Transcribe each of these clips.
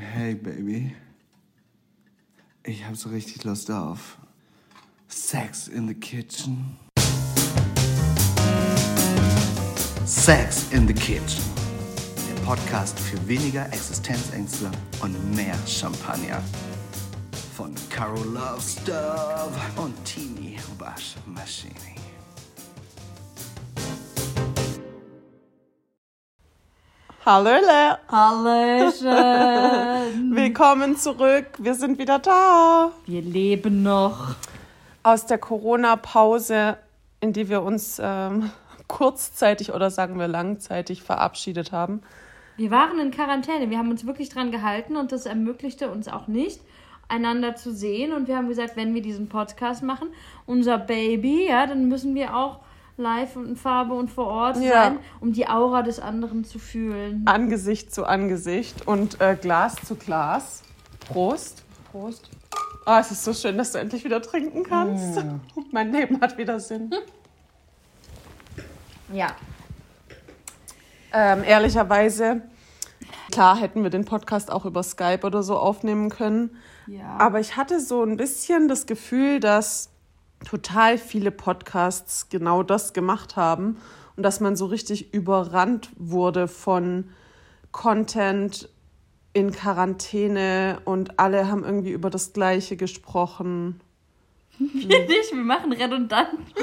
Hey Baby, ich hab so richtig Lust auf Sex in the Kitchen. Sex in the Kitchen. Der Podcast für weniger Existenzängste und mehr Champagner. Von Carol Love Stuff und Tini Waschmaschine. Hallöle. Hallöchen. Willkommen zurück. Wir sind wieder da. Wir leben noch. Aus der Corona-Pause, in die wir uns ähm, kurzzeitig oder sagen wir langzeitig verabschiedet haben. Wir waren in Quarantäne. Wir haben uns wirklich dran gehalten und das ermöglichte uns auch nicht, einander zu sehen. Und wir haben gesagt, wenn wir diesen Podcast machen, unser Baby, ja, dann müssen wir auch live und in Farbe und vor Ort Ja. sein, um die Aura des anderen zu fühlen. Angesicht zu Angesicht und äh, Glas zu Glas. Prost. Prost. Ah, es ist so schön, dass du endlich wieder trinken kannst. Mein Leben hat wieder Sinn. Ja. Ähm, ehrlicherweise, klar hätten wir den Podcast auch über Skype oder so aufnehmen können. Ja. Aber ich hatte so ein bisschen das Gefühl, dass total viele Podcasts genau das gemacht haben und dass man so richtig überrannt wurde von Content in Quarantäne und alle haben irgendwie über das Gleiche gesprochen. Wir nicht, wir machen redundant.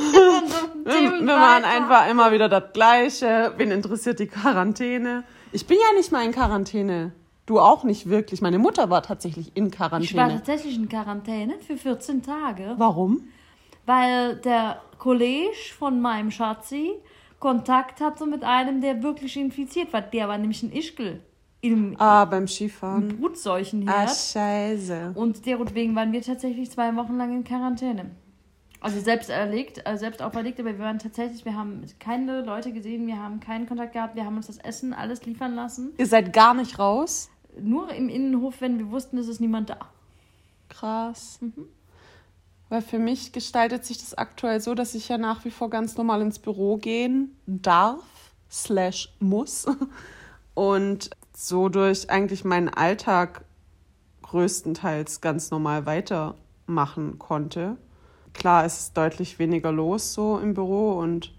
Wir, wir machen einfach immer wieder das Gleiche. Wen interessiert die Quarantäne? Ich bin ja nicht mal in Quarantäne. Du auch nicht wirklich. Meine Mutter war tatsächlich in Ich war Quarantäne. tatsächlich in Quarantäne für 14 Tage. Warum? Weil der Kollege von meinem Schatzi Kontakt hatte mit einem, der wirklich infiziert war. Der war nämlich ein Ischgl im Ah, beim Skifahren. Ah, Brutseuchenherd. scheiße. Und deswegen waren wir tatsächlich zwei Wochen lang in Quarantäne. Also selbst erlegt, also selbst auferlegt, aber wir waren tatsächlich, wir haben keine Leute gesehen, wir haben keinen Kontakt gehabt, wir haben uns das Essen alles liefern lassen. Ihr seid gar nicht raus? Nur im Innenhof, wenn wir wussten, es ist niemand da. Krass. Weil für mich gestaltet sich das aktuell so, dass ich ja nach wie vor ganz normal ins Büro gehen darf, slash muss. Und so durch eigentlich meinen Alltag größtenteils ganz normal weitermachen konnte. Klar, ist deutlich weniger los so im Büro und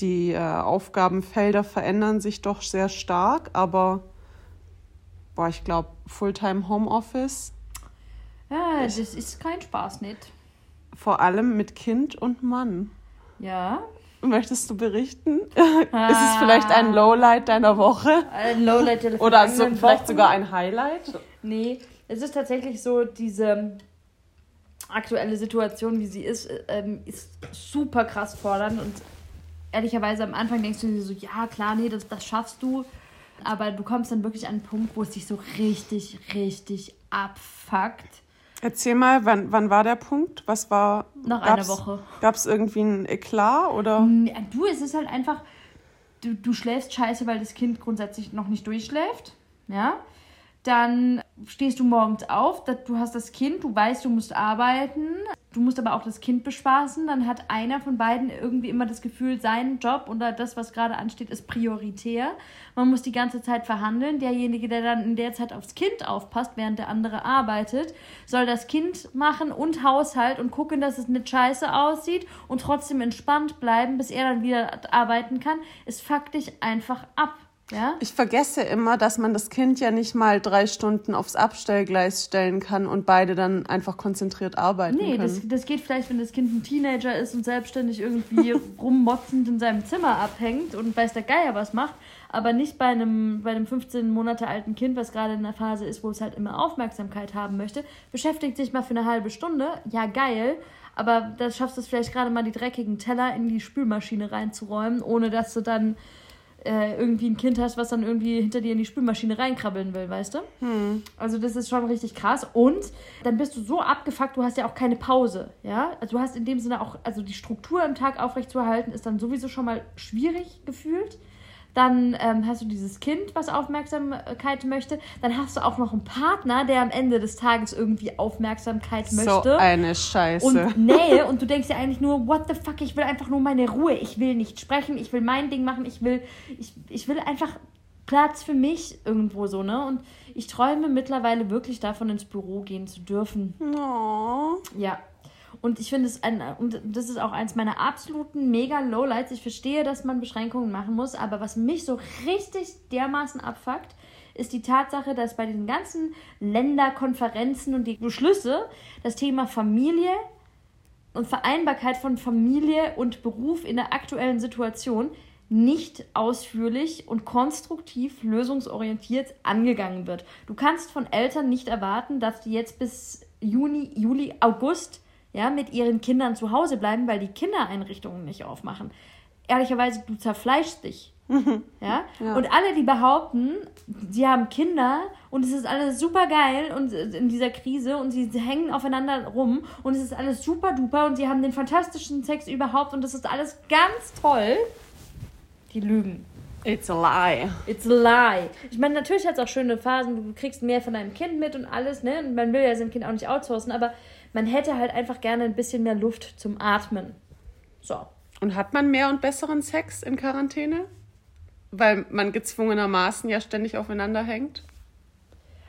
die äh, Aufgabenfelder verändern sich doch sehr stark, aber boah, ich glaube, Fulltime Homeoffice Ja, das ist kein Spaß nicht. Vor allem mit Kind und Mann. Ja, Möchtest du berichten? Ist es vielleicht ein Lowlight deiner Woche? ein Lowlight der Oder so, vielleicht Wochen. sogar ein Highlight? Nee, es ist tatsächlich so, diese aktuelle Situation, wie sie ist, ähm, ist super krass fordernd und ehrlicherweise am Anfang denkst du dir so, ja klar, nee, das, das schaffst du, aber du kommst dann wirklich an einen Punkt, wo es dich so richtig, richtig abfuckt. Erzähl mal, wann, wann war der Punkt? Was war. Nach einer Woche. Gab es irgendwie ein Eklat oder? Ja, Du, es ist halt einfach, du, du schläfst scheiße, weil das Kind grundsätzlich noch nicht durchschläft. Ja. Dann stehst du morgens auf, du hast das Kind, du weißt, du musst arbeiten, du musst aber auch das Kind bespaßen. Dann hat einer von beiden irgendwie immer das Gefühl, sein Job oder das, was gerade ansteht, ist prioritär. Man muss die ganze Zeit verhandeln. Derjenige, der dann in der Zeit aufs Kind aufpasst, während der andere arbeitet, soll das Kind machen und Haushalt und gucken, dass es nicht scheiße aussieht und trotzdem entspannt bleiben, bis er dann wieder arbeiten kann. Es fuckt dich einfach ab. Ja? Ich vergesse immer, dass man das Kind ja nicht mal drei Stunden aufs Abstellgleis stellen kann und beide dann einfach konzentriert arbeiten Nee, können. das, das geht vielleicht, wenn das Kind ein Teenager ist und selbstständig irgendwie rummotzend in seinem Zimmer abhängt und weiß der Geier was macht, aber nicht bei einem, bei einem 15 Monate alten Kind, was gerade in der Phase ist, wo es halt immer Aufmerksamkeit haben möchte, beschäftigt sich mal für eine halbe Stunde, ja geil, aber da schaffst du es vielleicht gerade mal die dreckigen Teller in die Spülmaschine reinzuräumen, ohne dass du dann äh, irgendwie ein Kind hast, was dann irgendwie hinter dir in die Spülmaschine reinkrabbeln will, weißt du? Also das ist schon richtig krass. Und dann bist du so abgefuckt, du hast ja auch keine Pause, ja? Also du hast in dem Sinne auch, also die Struktur im Tag aufrechtzuerhalten, ist dann sowieso schon mal schwierig gefühlt. Dann ähm, hast du dieses Kind, was Aufmerksamkeit möchte. Dann hast du auch noch einen Partner, der am Ende des Tages irgendwie Aufmerksamkeit so möchte eine Scheiße. und Nähe und du denkst dir eigentlich nur, what the fuck, ich will einfach nur meine Ruhe, ich will nicht sprechen, ich will mein Ding machen, ich will, ich, ich will einfach Platz für mich irgendwo so, ne? Und ich träume mittlerweile wirklich davon, ins Büro gehen zu dürfen. Oh. Ja. Und ich finde es ein, und das ist auch eins meiner absoluten mega Lowlights. Ich verstehe, dass man Beschränkungen machen muss, aber was mich so richtig dermaßen abfuckt, ist die Tatsache, dass bei diesen ganzen Länderkonferenzen und die Beschlüsse das Thema Familie und Vereinbarkeit von Familie und Beruf in der aktuellen Situation nicht ausführlich und konstruktiv lösungsorientiert angegangen wird. Du kannst von Eltern nicht erwarten, dass die jetzt bis Juni, Juli, August ja, mit ihren Kindern zu Hause bleiben, weil die Kindereinrichtungen nicht aufmachen. Ehrlicherweise, du zerfleischst dich. Ja? Ja. Und alle, die behaupten, sie haben Kinder und es ist alles super geil und in dieser Krise und sie hängen aufeinander rum und es ist alles super duper und sie haben den fantastischsten Sex überhaupt und es ist alles ganz toll, die lügen. It's a lie. It's a lie. Ich meine, natürlich hat es auch schöne Phasen, du kriegst mehr von deinem Kind mit und alles, ne? Und man will ja sein Kind auch nicht outsourcen, aber man hätte halt einfach gerne ein bisschen mehr Luft zum Atmen. So. Und hat man mehr und besseren Sex in Quarantäne? Weil man gezwungenermaßen ja ständig aufeinander hängt?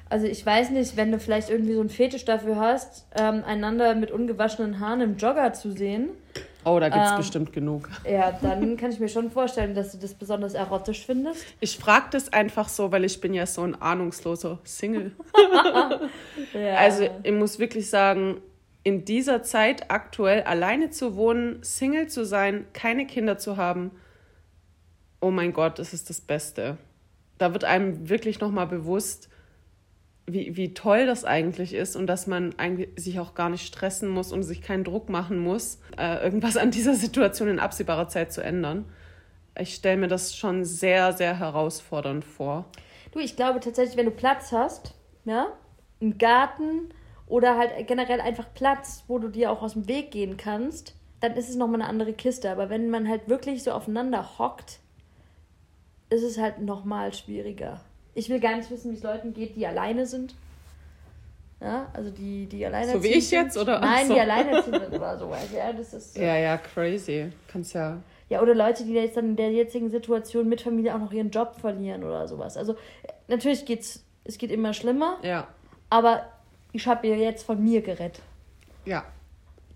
Also ich weiß nicht, wenn du vielleicht irgendwie so einen Fetisch dafür hast, ähm, einander mit ungewaschenen Haaren im Jogger zu sehen, Oh, da gibt's Ähm. bestimmt genug. ja, dann kann ich mir schon vorstellen, dass du das besonders erotisch findest. Ich frage das einfach so, weil ich bin ja so ein ahnungsloser Single. Ja. Also ich muss wirklich sagen, in dieser Zeit aktuell alleine zu wohnen, Single zu sein, keine Kinder zu haben, oh mein Gott, das ist das Beste. Da wird einem wirklich nochmal bewusst, wie, wie toll das eigentlich ist und dass man eigentlich sich auch gar nicht stressen muss und sich keinen Druck machen muss, äh, irgendwas an dieser Situation in absehbarer Zeit zu ändern. Ich stelle mir das schon sehr, sehr herausfordernd vor. Du, ich glaube tatsächlich, wenn du Platz hast, ja, einen Garten oder halt generell einfach Platz, wo du dir auch aus dem Weg gehen kannst, dann ist es nochmal eine andere Kiste. Aber wenn man halt wirklich so aufeinander hockt, ist es halt nochmal schwieriger. Ich will gar nicht wissen, wie es Leuten geht, die alleine sind. Ja, also die, die alleine So wie ich jetzt, oder? Nein, so. die alleine sind oder sowas. Ja, das ist. Ja, ja, crazy. Kannst ja Ja, oder Leute, die jetzt dann in der jetzigen Situation mit Familie auch noch ihren Job verlieren oder sowas. Also natürlich geht's, es geht immer schlimmer, Ja, aber ich habe ihr jetzt von mir gerettet. ja.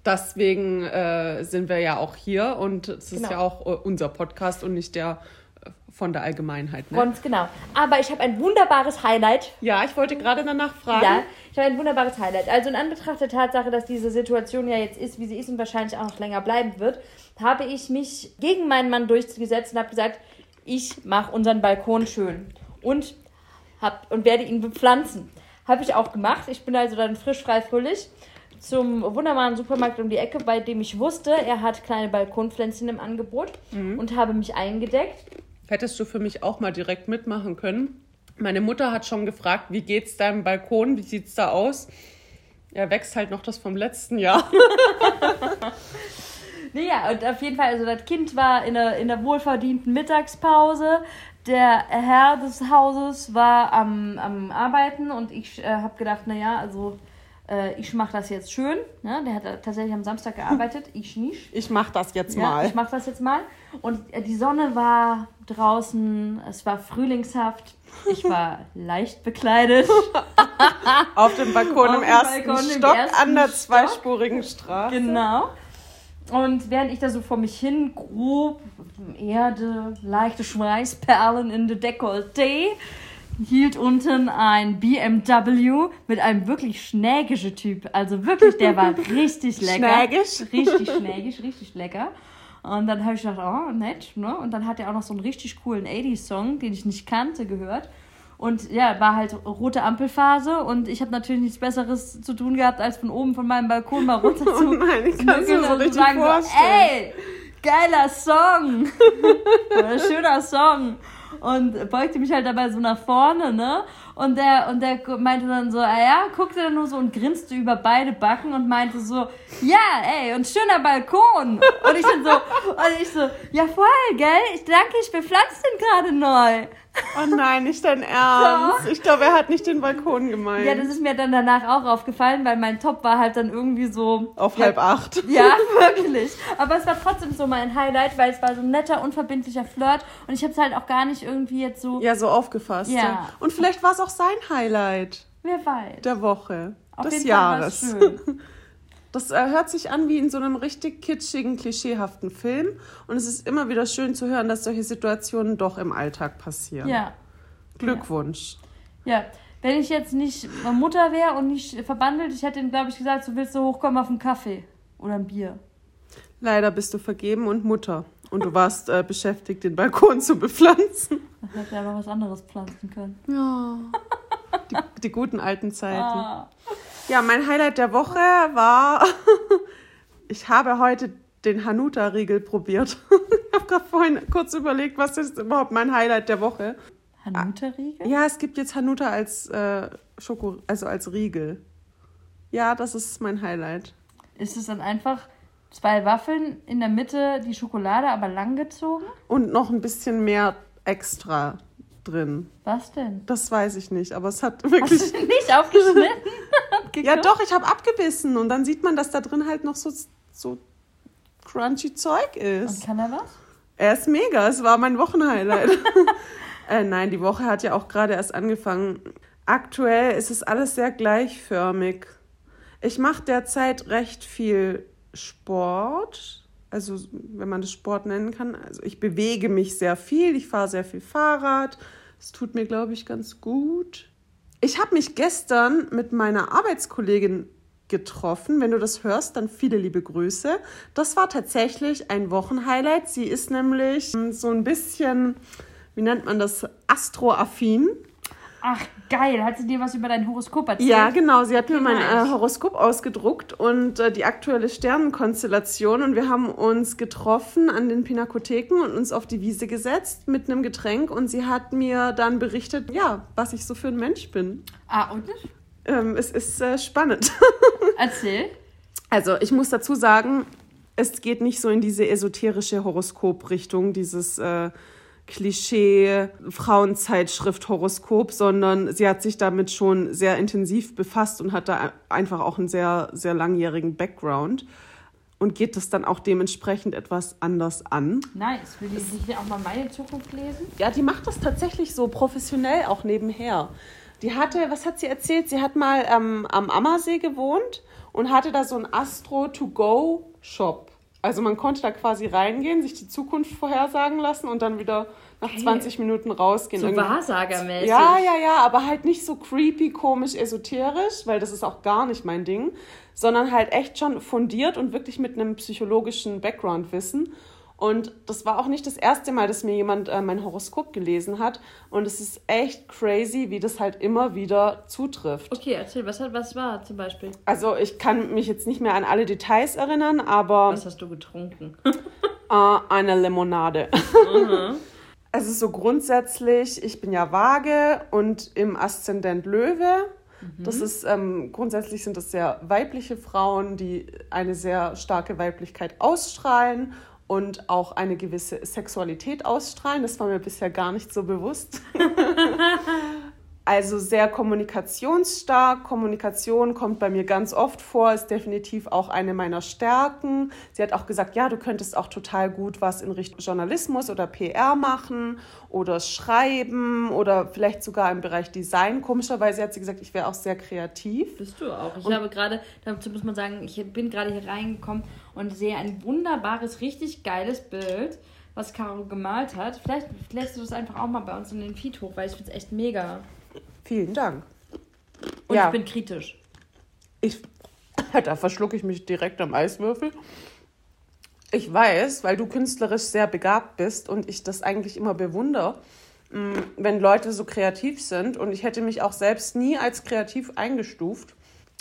Deswegen äh, sind wir ja auch hier und es ist Genau. ja auch äh, unser Podcast und nicht der äh, von der Allgemeinheit. Ne? Ganz genau. Aber ich habe ein wunderbares Highlight. ja, ich wollte gerade danach fragen. Ja, ich habe ein wunderbares Highlight. Also in Anbetracht der Tatsache, dass diese Situation ja jetzt ist, wie sie ist und wahrscheinlich auch noch länger bleiben wird, habe ich mich gegen meinen Mann durchgesetzt und habe gesagt, ich mache unseren Balkon schön und hab, und werde ihn bepflanzen. Habe ich auch gemacht. Ich bin also dann frisch, frei, fröhlich zum wunderbaren Supermarkt um die Ecke, bei dem ich wusste, er hat kleine Balkonpflänzchen im Angebot und habe mich eingedeckt. Hättest du für mich auch mal direkt mitmachen können? Meine Mutter hat schon gefragt, wie geht's deinem Balkon? Wie sieht's da aus? Er wächst halt noch das vom letzten Jahr. Naja, und auf jeden Fall, also das Kind war in der, in der wohlverdienten Mittagspause. Der Herr des Hauses war am, am Arbeiten und ich äh, habe gedacht, naja, also äh, ich mache das jetzt schön. Ne? Der hat tatsächlich am Samstag gearbeitet, ich nicht. Ich mach das jetzt Ja, mal. ich mache das jetzt mal. Und äh, die Sonne war draußen, es war frühlingshaft. Ich war leicht bekleidet. Auf dem Balkon Auf im ersten Balkon im Stock ersten an der Stock. zweispurigen Straße. Genau. Und während ich da so vor mich hin grob Erde, leichte Schweißperlen in der Dekolleté, hielt unten ein BMW mit einem wirklich schnägischen Typ. Also wirklich, der war richtig lecker. Schnägisch? Richtig schnägisch, richtig lecker. Und dann habe ich gedacht, oh, nett, ne? Und dann hat er auch noch so einen richtig coolen 80s-Song, den ich nicht kannte, gehört. Und ja, war halt rote Ampelphase und ich habe natürlich nichts Besseres zu tun gehabt, als von oben von meinem Balkon mal runter zu Oh nein, ich mir nuckeln so und zu richtig sagen so, vorstellen. ey, geiler Song. Oder schöner Song. Und beugte mich halt dabei so nach vorne, ne? Und der, und der meinte dann so, ah ja, guckte dann nur so und grinste über beide Backen und meinte so, ja, ey, und schöner Balkon. Und ich dann so, und ich so, ja voll, gell? Ich danke, ich bepflanze den gerade neu. Oh nein, nicht dein Ernst. Ich glaube, er hat nicht den Balkon gemeint. Ja, das ist mir dann danach auch aufgefallen, weil mein Top war halt dann irgendwie so. Auf ja, halb acht. Ja, wirklich. Aber es war trotzdem so mein Highlight, weil es war so ein netter, unverbindlicher Flirt und ich habe es halt auch gar nicht irgendwie jetzt so. Ja, so aufgefasst. Ja. Und vielleicht war es auch sein Highlight Wer weiß. der Woche, Auf des Jahres. Das äh, hört sich an wie in so einem richtig kitschigen, klischeehaften Film. Und es ist immer wieder schön zu hören, dass solche Situationen doch im Alltag passieren. Ja. Glückwunsch. Ja. Wenn ich jetzt nicht Mutter wäre und nicht verbandelt, ich hätte ihm, glaube ich, gesagt, so willst du hochkommen auf einen Kaffee oder ein Bier. Leider bist du vergeben und Mutter. Und du warst äh, beschäftigt, den Balkon zu bepflanzen. Dann hätte er aber was anderes pflanzen können. Ja. Die, die guten alten Zeiten. Ah. Ja, mein Highlight der Woche war, ich habe heute den Hanuta-Riegel probiert. ich habe gerade vorhin kurz überlegt, was ist überhaupt mein Highlight der Woche. Hanuta-Riegel? Ja, es gibt jetzt Hanuta als äh, Schoko, also als Riegel. Ja, das ist mein Highlight. Ist es dann einfach zwei Waffeln in der Mitte, die Schokolade aber langgezogen? Und noch ein bisschen mehr extra drin. Was denn? Das weiß ich nicht, aber es hat Hast wirklich. du nicht aufgeschnitten? Ja, doch, ich habe abgebissen und dann sieht man, dass da drin halt noch so, so crunchy Zeug Und ist. kann er was? Er ist mega, es war mein Wochenhighlight. äh, nein, die Woche hat ja auch gerade erst angefangen. Aktuell ist es alles sehr gleichförmig. Ich mache derzeit recht viel Sport, also wenn man das Sport nennen kann. Also ich bewege mich sehr viel, ich fahre sehr viel Fahrrad. Es tut mir, glaube ich, ganz gut. Ich habe mich gestern mit meiner Arbeitskollegin getroffen. Wenn du das hörst, dann viele liebe Grüße. Das war tatsächlich ein Wochenhighlight. Sie ist nämlich ähm, so ein bisschen, wie nennt man das, astroaffin. Ach, geil. Hat sie dir was über dein Horoskop erzählt? Ja, genau. Sie hat mir mein äh, Horoskop ausgedruckt und äh, die aktuelle Sternenkonstellation. Und wir haben uns getroffen an den Pinakotheken und uns auf die Wiese gesetzt mit einem Getränk. Und sie hat mir dann berichtet, ja, was ich so für ein Mensch bin. Ah, und? Ähm, es ist äh, spannend. Erzähl. Also, ich muss dazu sagen, es geht nicht so in diese esoterische Horoskoprichtung, dieses äh, Klischee Frauenzeitschrift Horoskop, sondern sie hat sich damit schon sehr intensiv befasst und hat da einfach auch einen sehr, sehr langjährigen Background und geht das dann auch dementsprechend etwas anders an. Nice. Will die sich auch mal meine Zukunft lesen? Ja, die macht das tatsächlich so professionell auch nebenher. Die hatte, was hat sie erzählt? Sie hat mal ähm, am Ammersee gewohnt und hatte da so einen Astro-to-go-Shop. Also man konnte da quasi reingehen, sich die Zukunft vorhersagen lassen und dann wieder nach 20 Minuten rausgehen. So Irgendwie- Wahrsagermäßig. Ja, ja, ja, aber halt nicht so creepy, komisch, esoterisch, weil das ist auch gar nicht mein Ding, sondern halt echt schon fundiert und wirklich mit einem psychologischen Background-Wissen. Und das war auch nicht das erste Mal, dass mir jemand äh, mein Horoskop gelesen hat. Und es ist echt crazy, wie das halt immer wieder zutrifft. Okay, erzähl, was, hat, was war zum Beispiel? Also ich kann mich jetzt nicht mehr an alle Details erinnern, aber Was hast du getrunken? äh, eine Limonade. Also so grundsätzlich, ich bin ja vage und im Aszendent Löwe. Das ist ähm, grundsätzlich sind das sehr weibliche Frauen, die eine sehr starke Weiblichkeit ausstrahlen und auch eine gewisse Sexualität ausstrahlen. Das war mir bisher gar nicht so bewusst. Also sehr kommunikationsstark. Kommunikation kommt bei mir ganz oft vor, ist definitiv auch eine meiner Stärken. Sie hat auch gesagt, ja, du könntest auch total gut was in Richtung Journalismus oder PR machen oder schreiben oder vielleicht sogar im Bereich Design. Komischerweise hat sie gesagt, ich wäre auch sehr kreativ. Bist du auch. Ich habe gerade, dazu muss man sagen, ich bin gerade hier reingekommen und sehe ein wunderbares, richtig geiles Bild, was Caro gemalt hat. Vielleicht lässt du das einfach auch mal bei uns in den Feed hoch, weil ich finde es echt mega. Vielen Dank. Und Ja. ich bin kritisch. Ich, da verschlucke ich mich direkt am Eiswürfel. Ich weiß, weil du künstlerisch sehr begabt bist und ich das eigentlich immer bewundere, mh, wenn Leute so kreativ sind. Und ich hätte mich auch selbst nie als kreativ eingestuft.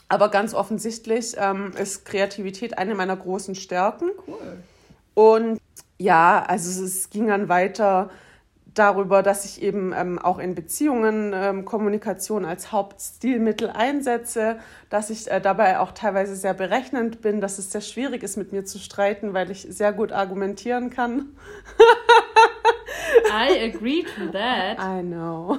Aber ganz offensichtlich ähm, ist Kreativität eine meiner großen Stärken. Cool. Und ja, also es ging dann weiter darüber, dass ich eben ähm, auch in Beziehungen ähm, Kommunikation als Hauptstilmittel einsetze, dass ich äh, dabei auch teilweise sehr berechnend bin, dass es sehr schwierig ist, mit mir zu streiten, weil ich sehr gut argumentieren kann. I agree to that. I know.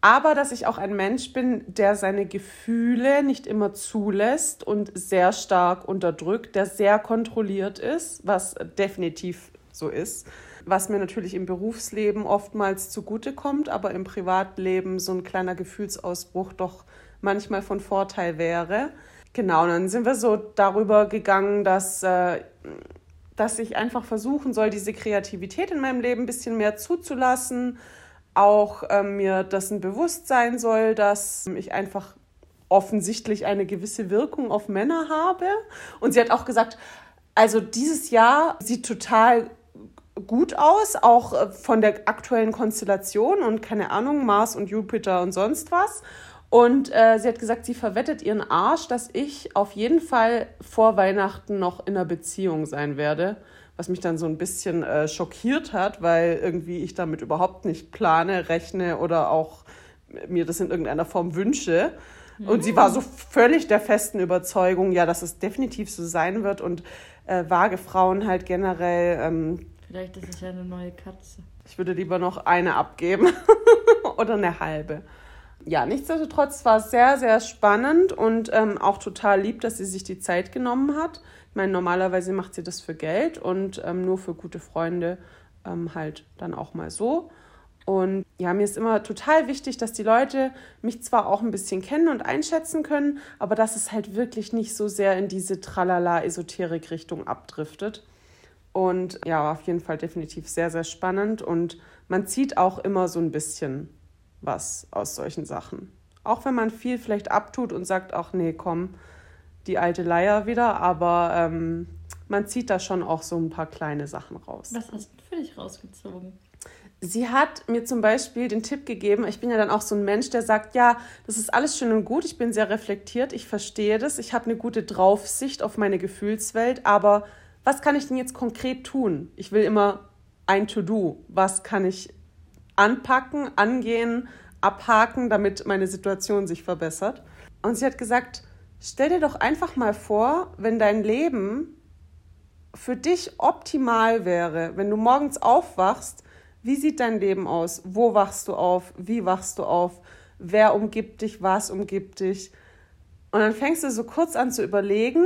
Aber dass ich auch ein Mensch bin, der seine Gefühle nicht immer zulässt und sehr stark unterdrückt, der sehr kontrolliert ist, was definitiv so ist. Was mir natürlich im Berufsleben oftmals zugutekommt, aber im Privatleben so ein kleiner Gefühlsausbruch doch manchmal von Vorteil wäre. Genau, dann sind wir so darüber gegangen, dass, äh, dass ich einfach versuchen soll, diese Kreativität in meinem Leben ein bisschen mehr zuzulassen auch ähm, mir dessen bewusst sein soll, dass ich einfach offensichtlich eine gewisse Wirkung auf Männer habe. Und sie hat auch gesagt, also dieses Jahr sieht total gut aus, auch äh, von der aktuellen Konstellation und keine Ahnung, Mars und Jupiter und sonst was. Und äh, sie hat gesagt, sie verwettet ihren Arsch, dass ich auf jeden Fall vor Weihnachten noch in einer Beziehung sein werde was mich dann so ein bisschen äh, schockiert hat, weil irgendwie ich damit überhaupt nicht plane, rechne oder auch mir das in irgendeiner Form wünsche. Mhm. Und sie war so völlig der festen Überzeugung, ja, dass es definitiv so sein wird und äh, vage Frauen halt generell. Ähm, Vielleicht ist es ja eine neue Katze. Ich würde lieber noch eine abgeben oder eine halbe. Ja, nichtsdestotrotz war es sehr, sehr spannend und ähm, auch total lieb, dass sie sich die Zeit genommen hat. Ich meine, normalerweise macht sie das für Geld und ähm, nur für gute Freunde ähm, halt dann auch mal so. Und ja, mir ist immer total wichtig, dass die Leute mich zwar auch ein bisschen kennen und einschätzen können, aber dass es halt wirklich nicht so sehr in diese Tralala-Esoterik-Richtung abdriftet. Und ja, auf jeden Fall definitiv sehr, sehr spannend. Und man zieht auch immer so ein bisschen was aus solchen Sachen. Auch wenn man viel vielleicht abtut und sagt, ach nee, komm, die alte Leier wieder, aber ähm, man zieht da schon auch so ein paar kleine Sachen raus. Was hast du für dich rausgezogen? Sie hat mir zum Beispiel den Tipp gegeben, ich bin ja dann auch so ein Mensch, der sagt, ja, das ist alles schön und gut, ich bin sehr reflektiert, ich verstehe das, ich habe eine gute Draufsicht auf meine Gefühlswelt, aber was kann ich denn jetzt konkret tun? Ich will immer ein To-Do. Was kann ich anpacken, angehen, abhaken, damit meine Situation sich verbessert? Und sie hat gesagt, Stell dir doch einfach mal vor, wenn dein Leben für dich optimal wäre, wenn du morgens aufwachst, wie sieht dein Leben aus? Wo wachst du auf? Wie wachst du auf? Wer umgibt dich? Was umgibt dich? Und dann fängst du so kurz an zu überlegen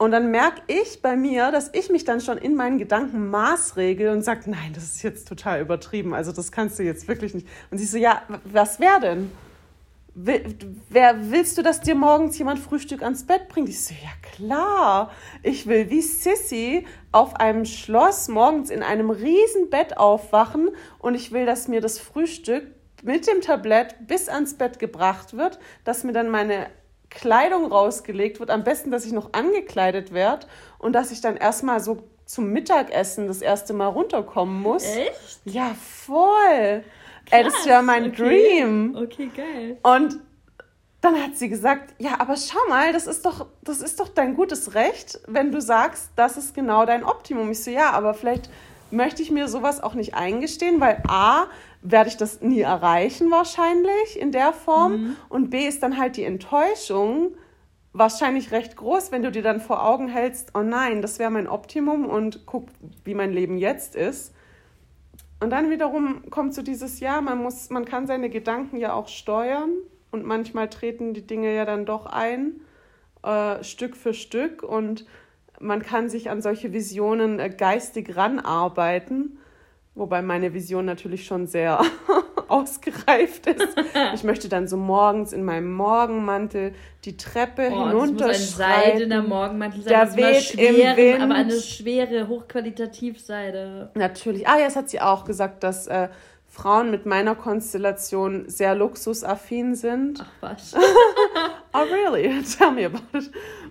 und dann merke ich bei mir, dass ich mich dann schon in meinen Gedanken maßregel und sage, nein, das ist jetzt total übertrieben. Also das kannst du jetzt wirklich nicht. Und sie so, ja, was wäre denn? wer willst du, dass dir morgens jemand Frühstück ans Bett bringt? Ich so, ja klar, ich will wie Sissy auf einem Schloss morgens in einem riesen Bett aufwachen und ich will, dass mir das Frühstück mit dem Tablett bis ans Bett gebracht wird, dass mir dann meine Kleidung rausgelegt wird, am besten, dass ich noch angekleidet werde und dass ich dann erstmal so zum Mittagessen das erste Mal runterkommen muss. Echt? Ja, voll. Ey, das wäre mein okay. Dream. Okay, geil. Und dann hat sie gesagt, ja, aber schau mal, das ist doch, das ist doch dein gutes Recht, wenn du sagst, das ist genau dein Optimum. Ich so, ja, aber vielleicht möchte ich mir sowas auch nicht eingestehen, weil A, werde ich das nie erreichen wahrscheinlich in der Form mhm. und B ist dann halt die Enttäuschung wahrscheinlich recht groß, wenn du dir dann vor Augen hältst, oh nein, das wäre mein Optimum und guck, wie mein Leben jetzt ist. Und dann wiederum kommt so dieses Jahr, man muss, man kann seine Gedanken ja auch steuern und manchmal treten die Dinge ja dann doch ein, äh, Stück für Stück und man kann sich an solche Visionen äh, geistig ranarbeiten, wobei meine Vision natürlich schon sehr ausgereift ist. Ich möchte dann so morgens in meinem Morgenmantel die Treppe oh, hinunterschreiten. Das muss ein seidener Morgenmantel sein. Der weht schweren, im Wind. Aber eine schwere, hochqualitativ-Seide. Natürlich. Ah das hat sie auch gesagt, dass äh, Frauen mit meiner Konstellation sehr luxusaffin sind. Ach was. oh really? Tell me about it.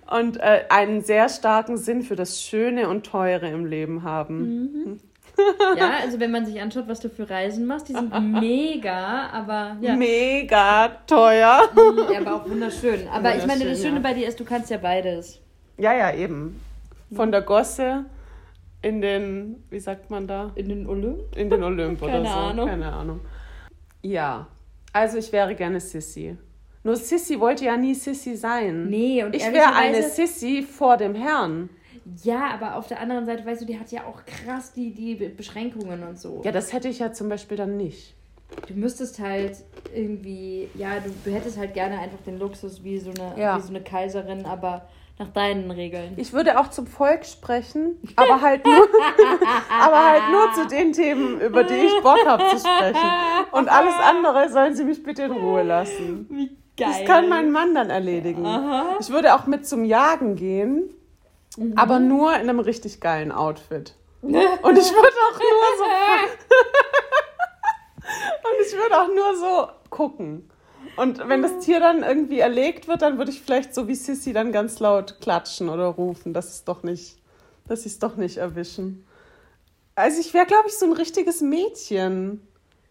Und äh, einen sehr starken Sinn für das Schöne und Teure im Leben haben. Mhm. Ja, also wenn man sich anschaut, was du für Reisen machst, die sind mega, aber ja. Mega teuer. Mhm, ja, aber auch wunderschön. Aber wunderschön, ich meine, das Schöne ja. bei dir ist, du kannst ja beides. Ja, ja, eben. Von der Gosse in den, wie sagt man da? In den Olymp? In den Olymp oder so. Ahnung. Keine Ahnung. Ja, also ich wäre gerne Sissy. Nur Sissy wollte ja nie Sissy sein. Nee, und ich wäre eine Sissy vor dem Herrn. Ja, aber auf der anderen Seite, weißt du, die hat ja auch krass die, die Beschränkungen und so. Ja, das hätte ich ja zum Beispiel dann nicht. Du müsstest halt irgendwie, ja, du, du hättest halt gerne einfach den Luxus wie so eine, Ja. wie so eine Kaiserin, aber nach deinen Regeln. Ich würde auch zum Volk sprechen, aber halt nur, aber halt nur zu den Themen, über die ich Bock habe zu sprechen. Und alles andere sollen sie mich bitte in Ruhe lassen. Wie geil. Das kann mein Mann dann erledigen. Ich würde auch mit zum Jagen gehen, aber nur in einem richtig geilen Outfit. Und ich würde auch nur so. Und ich würde auch nur so gucken. Und wenn das Tier dann irgendwie erlegt wird, dann würde ich vielleicht so wie Sissy dann ganz laut klatschen oder rufen, dass es doch nicht, dass sie es doch nicht erwischen. Also ich wäre, glaube ich, so ein richtiges Mädchen.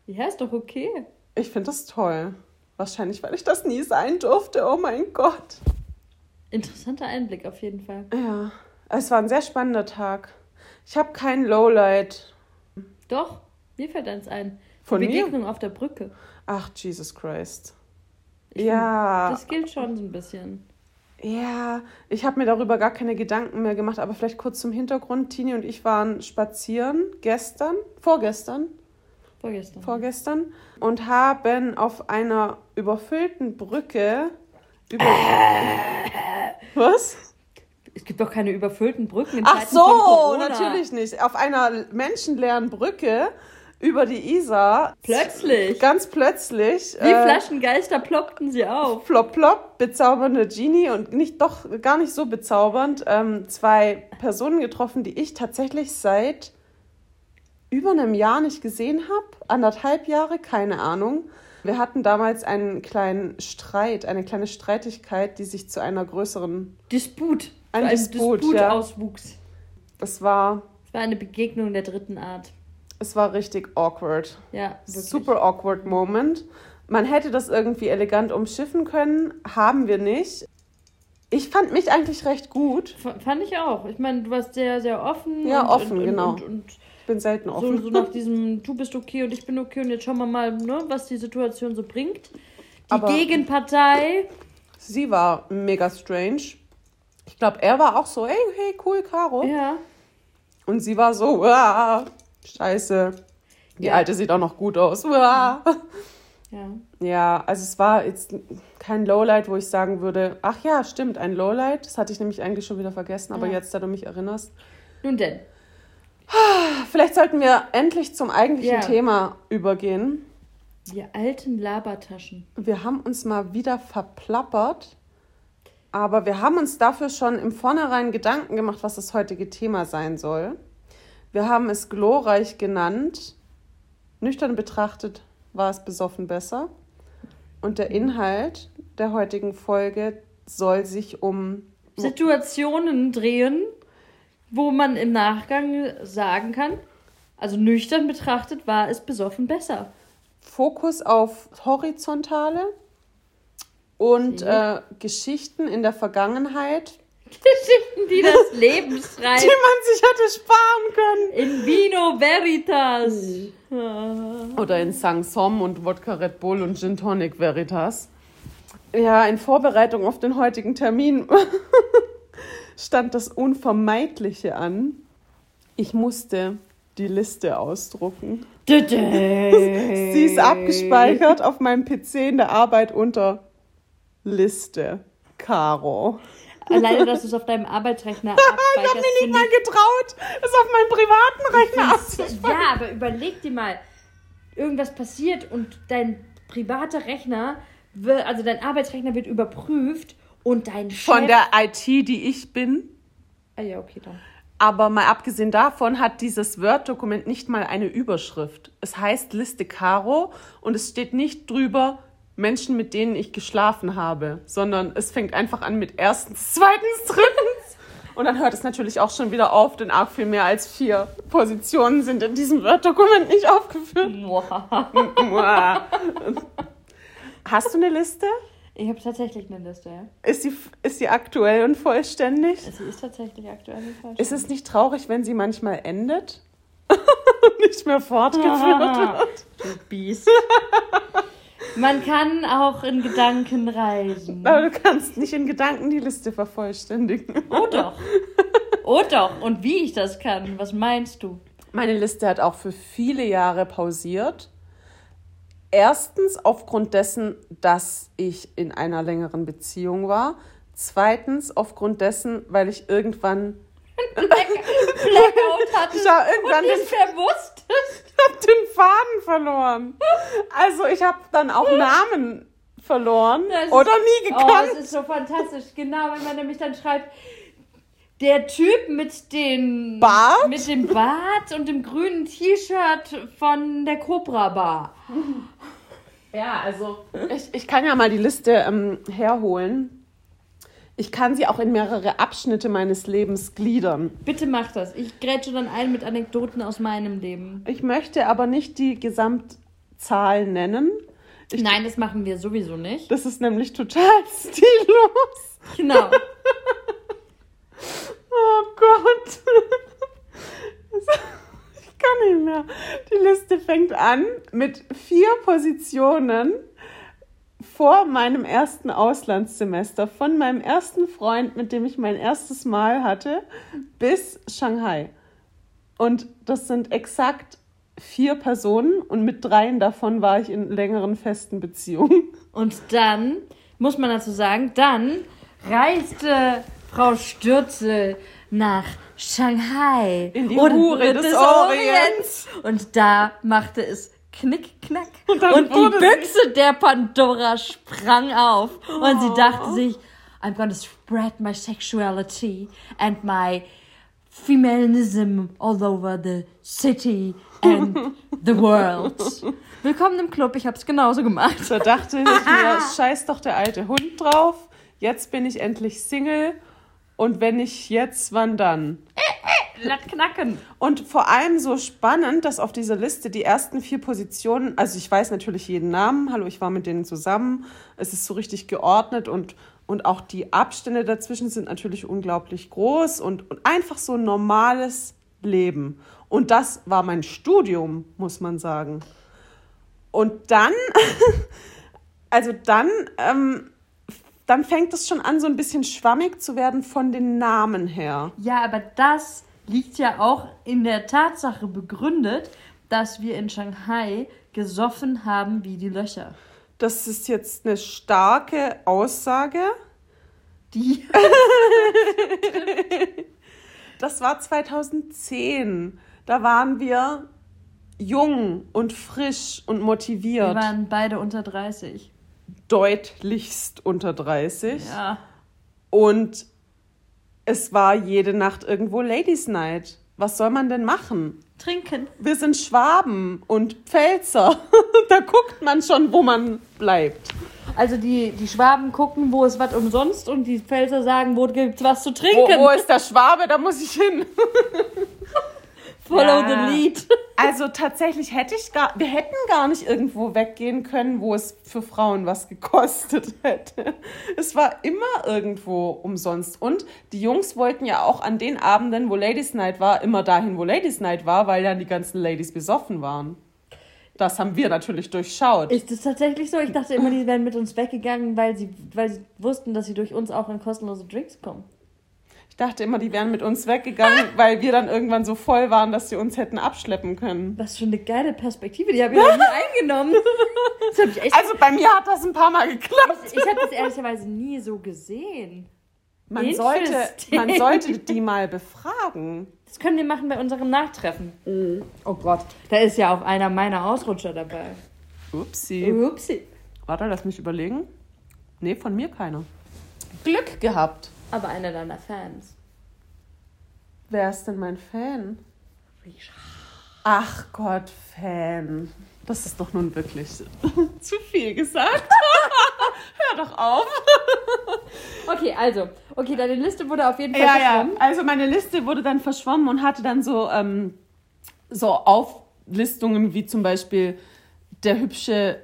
Ja, ist doch okay. Ich finde das toll. Wahrscheinlich, weil ich das nie sein durfte. Oh mein Gott. Interessanter Einblick auf jeden Fall. Ja, es war ein sehr spannender Tag. Ich habe kein Lowlight. Doch, mir fällt eins ein. Die Von mir? Begegnung auf der Brücke. Ach, Jesus Christ. Ich Ja. find, Das gilt schon so ein bisschen. Ja, ich habe mir darüber gar keine Gedanken mehr gemacht, aber vielleicht kurz zum Hintergrund. Tini und ich waren spazieren gestern, vorgestern, Vorgestern. vorgestern und haben auf einer überfüllten Brücke über. Was? es gibt doch keine überfüllten Brücken in Ach Zeiten so, von Corona. natürlich nicht. Auf einer menschenleeren Brücke über die Isar. Plötzlich. Ganz plötzlich. Wie äh, Flaschengeister ploppten sie auf. Plop, plop, bezaubernde Genie und nicht doch gar nicht so bezaubernd. Ähm, zwei Personen getroffen, die ich tatsächlich seit über einem Jahr nicht gesehen habe. Anderthalb Jahre, keine Ahnung. Wir hatten damals einen kleinen Streit, eine kleine Streitigkeit, die sich zu einer größeren. Disput. Ein Zu Disput, Disput ja. auswuchs. Es war, Es war eine Begegnung der dritten Art. es war richtig awkward. Ja, wirklich. Super awkward Moment. Man hätte das irgendwie elegant umschiffen können, haben wir nicht. Ich fand mich eigentlich recht gut. F fand ich auch. Ich meine, du warst sehr, sehr offen. Ja, und, offen, und, genau. Und, und Ich bin selten so, offen. so nach diesem, du bist okay und ich bin okay und jetzt schauen wir mal, ne, was die Situation so bringt. Die Aber- Gegenpartei. Sie war mega strange. Ich glaube, er war auch so, hey, hey, cool, Caro. Ja. Und sie war so, ah, scheiße. Die Ja. Alte sieht auch noch gut aus. Ah. Ja. Ja, also es war jetzt kein Lowlight, wo ich sagen würde, ach ja, stimmt, ein Lowlight. Das hatte ich nämlich eigentlich schon wieder vergessen, aber Ja. jetzt, da du mich erinnerst. Nun denn. Vielleicht sollten wir endlich zum eigentlichen Ja. Thema übergehen. Wir alten Labertaschen. Wir haben uns mal wieder verplappert, aber wir haben uns dafür schon im Vornherein Gedanken gemacht, was das heutige Thema sein soll. Wir haben es glorreich genannt. Nüchtern betrachtet war es besoffen besser. Und der Inhalt der heutigen Folge soll sich um Situationen drehen, wo man im Nachgang sagen kann, also nüchtern betrachtet war es besoffen besser. Fokus auf Horizontale und äh, Geschichten in der Vergangenheit, Geschichten, die das Leben die schreibt. man sich hätte sparen können. In Vino Veritas. Mhm. Oder in Sang-Som und Wodka Red Bull und Gin Tonic Veritas. Ja, in Vorbereitung auf den heutigen Termin stand das Unvermeidliche an. Ich musste die Liste ausdrucken. Sie ist abgespeichert auf meinem PC in der Arbeit unter Liste. Caro. Alleine, dass du es auf deinem Arbeitsrechner Ich habe abspeicherst, mir nicht mal getraut, es auf meinem privaten Rechner ich. abzuspeichern. Ja, aber überleg dir mal, irgendwas passiert und dein privater Rechner, wird, also dein Arbeitsrechner wird überprüft und dein Chef... Von der IT, die ich bin. Ah ja, okay, dann. Aber mal abgesehen davon hat dieses Word-Dokument nicht mal eine Überschrift. Es heißt Liste Caro und es steht nicht drüber Menschen, mit denen ich geschlafen habe, sondern es fängt einfach an mit erstens, zweitens, drittens. Und dann hört es natürlich auch schon wieder auf, denn arg viel mehr als vier Positionen sind in diesem Word-Dokument nicht aufgeführt. Hast du eine Liste? Ich habe tatsächlich eine Liste, ja. Ist sie, ist sie aktuell und vollständig? Sie ist tatsächlich aktuell nicht falsch. Ist es nicht traurig, wenn sie manchmal endet? und nicht mehr fortgeführt wird? Du Biest. Man kann auch in Gedanken reisen. Aber du kannst nicht in Gedanken die Liste vervollständigen. Oh doch. Oh doch, und wie ich das kann, was meinst du? Meine Liste hat auch für viele Jahre pausiert. Erstens aufgrund dessen, dass ich in einer längeren Beziehung war. Zweitens aufgrund dessen, weil ich irgendwann Blackout hatte Ich irgendwann und nicht mehr wusste. Hab den Faden verloren. Also ich habe dann auch Namen verloren Das ist- oder nie Oh, gekannt. das ist so fantastisch. Genau, wenn man nämlich dann schreibt, der Typ mit den Bart? mit dem Bart und dem grünen T-Shirt von der Cobra Bar. Ja, also ich, ich kann ja mal die Liste ähm, herholen. Ich kann sie auch in mehrere Abschnitte meines Lebens gliedern. Bitte mach das. Ich grätsche dann ein mit Anekdoten aus meinem Leben. Ich möchte aber nicht die Gesamtzahl nennen. Ich, Nein, das machen wir sowieso nicht. Das ist nämlich total stillos. Genau. Oh Gott. Ich kann nicht mehr. Die Liste fängt an mit vier Positionen vor meinem ersten Auslandssemester, von meinem ersten Freund, mit dem ich mein erstes Mal hatte, bis Shanghai. Und das sind exakt vier Personen und mit dreien davon war ich in längeren festen Beziehungen. Und dann muss man dazu sagen, dann reiste Frau Stürzel nach Shanghai. In die Hure des Orients. Und da machte es knick, knack. Und, dann die Büchse der Pandora sprang auf. Und sie dachte sich, I'm gonna spread my sexuality and my femanism all over the city and the world. Willkommen im Club, ich hab's genauso gemacht. Da dachte ich mir, scheiß doch der alte Hund drauf. Jetzt bin ich endlich Single. Und wenn nicht jetzt, wann dann? Lass knacken. Und vor allem so spannend, dass auf dieser Liste die ersten vier Positionen, also ich weiß natürlich jeden Namen, hallo, ich war mit denen zusammen, es ist so richtig geordnet und, und auch die Abstände dazwischen sind natürlich unglaublich groß und, und einfach so ein normales Leben. Und das war mein Studium, muss man sagen. Und dann, also dann, ähm, dann fängt es schon an, so ein bisschen schwammig zu werden von den Namen her. Ja, aber das liegt ja auch in der Tatsache begründet, dass wir in Shanghai gesoffen haben wie die Löcher. Das ist jetzt eine starke Aussage. Die Das war 2010. Da waren wir jung und frisch und wir motiviert. waren beide unter 30. Deutlichst unter 30. Ja. Und es war jede Nacht irgendwo Ladies Night. Was soll man denn machen? Trinken. Wir sind Schwaben und Pfälzer. da guckt man schon, wo man bleibt. Also die, die Schwaben gucken, wo ist was umsonst und die Pfälzer sagen, wo gibt's was zu Wo, trinken. wo ist der Schwabe? Da muss ich hin. Follow Ja. the lead. Also tatsächlich hätte ich gar, wir hätten gar nicht irgendwo weggehen können, wo es für Frauen was gekostet hätte. Es war immer irgendwo umsonst. Und die Jungs wollten ja auch an den Abenden, wo Ladies Night war, immer dahin, wo Ladies Night war, weil dann die ganzen Ladies besoffen waren. Das haben wir natürlich durchschaut. Ist das tatsächlich so? Ich dachte immer, die wären mit uns weggegangen, weil sie, weil sie wussten, dass sie durch uns auch an kostenlose Drinks kommen. Ich dachte immer, die wären mit uns weggegangen, weil wir dann irgendwann so voll waren, dass sie uns hätten abschleppen können. Was für eine geile Perspektive, die habe ich noch nie eingenommen. Das ich Also bei mir hat das ein paar Mal geklappt. Ich habe das ehrlicherweise nie so gesehen. Man sollte, man sollte die mal befragen. Das können wir machen bei unserem Nachtreffen. Oh Gott, da ist ja auch einer meiner Ausrutscher dabei. Upsi. Upsi. Warte, lass mich überlegen. Nee, von mir keiner. Glück gehabt. Aber einer deiner Fans. Wer ist denn mein Fan? Ach Gott, Fan. Das ist doch nun wirklich zu viel gesagt. Hör doch auf. Okay, also. Okay, deine Liste wurde auf jeden Fall Ja, ja. verschwommen. Also meine Liste wurde dann verschwommen und hatte dann so, ähm, so Auflistungen wie zum Beispiel der hübsche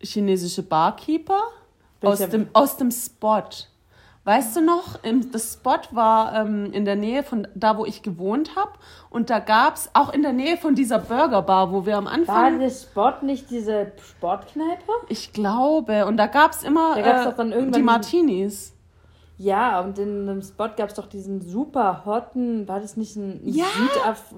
chinesische Barkeeper aus dem, aus dem Spot. Weißt du noch, das Spot war ähm, in der Nähe von da, wo ich gewohnt habe. Und da gab es auch in der Nähe von dieser Burgerbar, wo wir am War Anfang. der Spot nicht diese Sportkneipe? Ich glaube. Und da gab es immer Da gab's äh, dann irgendwann die Martinis. Ja, und in einem Spot gab es doch diesen super hotten, war das nicht ein Ja.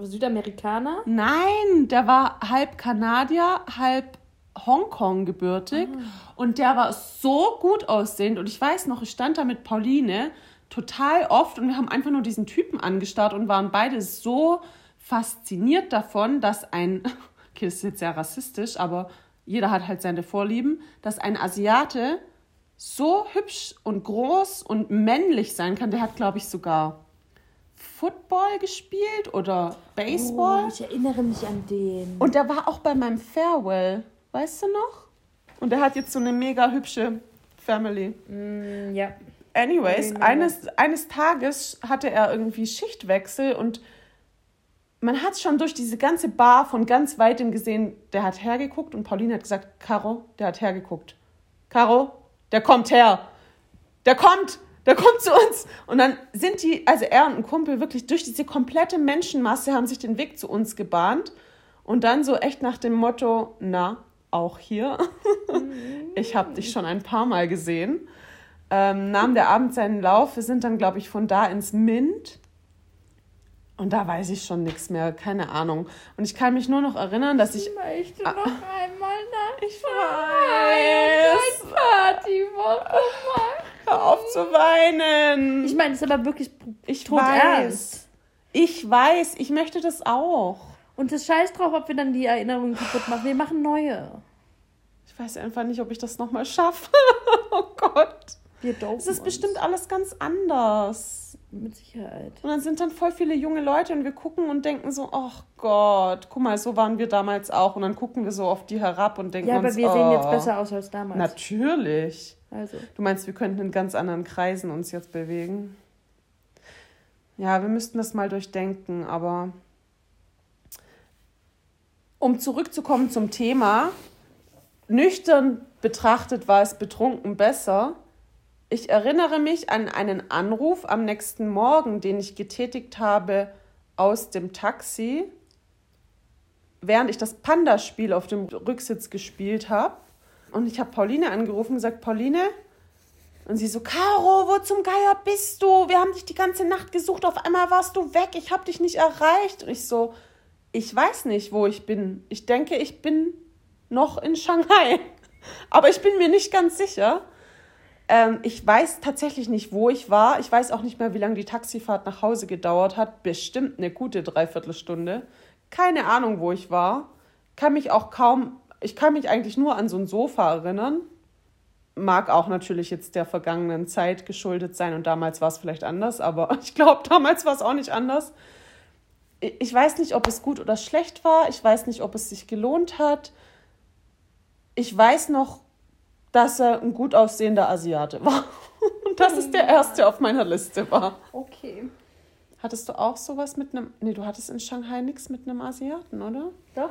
Südamerikaner? Nein, der war halb Kanadier, halb Hongkong gebürtig. Und der war so gut aussehend. Und ich weiß noch, ich stand da mit Pauline total oft und wir haben einfach nur diesen Typen angestarrt und waren beide so fasziniert davon, dass ein, okay, das ist jetzt sehr rassistisch, aber jeder hat halt seine Vorlieben, dass ein Asiate so hübsch und groß und männlich sein kann. Der hat, glaube ich, sogar Football gespielt oder Baseball. Oh, ich erinnere mich an den. Und der war auch bei meinem Farewell, weißt du noch? Und der hat jetzt so eine mega hübsche Family. Mm, ja. Anyways, eines, eines Tages hatte er irgendwie Schichtwechsel und man hat schon durch diese ganze Bar von ganz weitem gesehen, der hat hergeguckt und Pauline hat gesagt, Caro, der hat hergeguckt. Caro, der kommt her. Der kommt, der kommt zu uns. Und dann sind die, also er und ein Kumpel wirklich durch diese komplette Menschenmasse haben sich den Weg zu uns gebahnt. Und dann so echt nach dem Motto, na, auch hier. ich habe dich schon ein paar Mal gesehen. Ähm, nahm der Abend seinen Lauf. Wir sind dann, glaube ich, von da ins Mint. Und da weiß ich schon nichts mehr, keine Ahnung. Und ich kann mich nur noch erinnern, dass ich. Ich möchte noch einmal nach Ich weiß. Partywoche machen. Hör auf zu weinen. Ich meine, es ist aber wirklich Ich tot weiß. ernst. Ich weiß, ich möchte das auch. Und das scheiß drauf, ob wir dann die Erinnerungen kaputt machen. Wir machen neue. Ich weiß einfach nicht, ob ich das nochmal schaffe. oh Gott. Wir Es ist uns. bestimmt alles ganz anders. Mit Sicherheit. Und dann sind dann voll viele junge Leute und wir gucken und denken so, ach Gott, guck mal, so waren wir damals auch. Und dann gucken wir so auf die herab und denken Ja, aber uns, wir oh, sehen jetzt besser aus als damals. Natürlich. Also. Du meinst, wir könnten in ganz anderen Kreisen uns jetzt bewegen? Ja, wir müssten das mal durchdenken, aber um zurückzukommen zum Thema, nüchtern betrachtet war es betrunken besser. Ich erinnere mich an einen Anruf am nächsten Morgen, den ich getätigt habe aus dem Taxi, während ich das Panda-Spiel auf dem Rücksitz gespielt habe. Und ich habe Pauline angerufen und gesagt, Pauline, und sie so, Caro, wo zum Geier bist du? Wir haben dich die ganze Nacht gesucht, auf einmal warst du weg, ich habe dich nicht erreicht. Und ich so, ich weiß nicht, wo ich bin. Ich denke, ich bin noch in Shanghai. Aber ich bin mir nicht ganz sicher. Ähm, ich weiß tatsächlich nicht, wo ich war. Ich weiß auch nicht mehr, wie lange die Taxifahrt nach Hause gedauert hat. Bestimmt eine gute Dreiviertelstunde. Keine Ahnung, wo ich war. Kann mich auch kaum, ich kann mich eigentlich nur an so ein Sofa erinnern. Mag auch natürlich jetzt der vergangenen Zeit geschuldet sein und damals war es vielleicht anders, aber ich glaube, damals war es auch nicht anders. Ich weiß nicht, ob es gut oder schlecht war. Ich weiß nicht, ob es sich gelohnt hat. Ich weiß noch, dass er ein gut aussehender Asiate war. Und dass es der erste auf meiner Liste war. Okay. Hattest du auch sowas mit einem. Nee, du hattest in Shanghai nichts mit einem Asiaten, oder? Doch.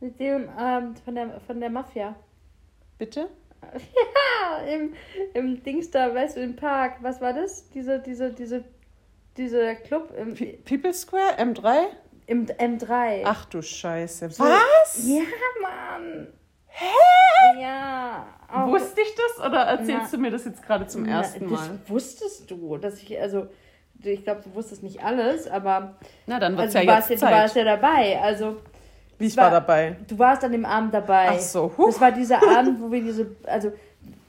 Mit dem ähm, von, der, von der Mafia. Bitte? Ja, im, im Dings da, weißt du, im Park. Was war das? Diese, diese, diese, dieser Club im, P People Square? M3? im M3. Ach du Scheiße. So- Was? Ja, Mann. Hä? Ja. auch- Wusste ich das oder erzählst Na- du mir das jetzt gerade zum Na, ersten Mal? Das wusstest du, dass ich, also, ich glaube, du wusstest nicht alles, aber Na, dann wird's also, ja du, warst jetzt ja, du Zeit. warst ja dabei. Also, Wie ich war- war dabei. du warst an dem Abend dabei. Ach so, huh. Das war dieser Abend, wo wir diese, also,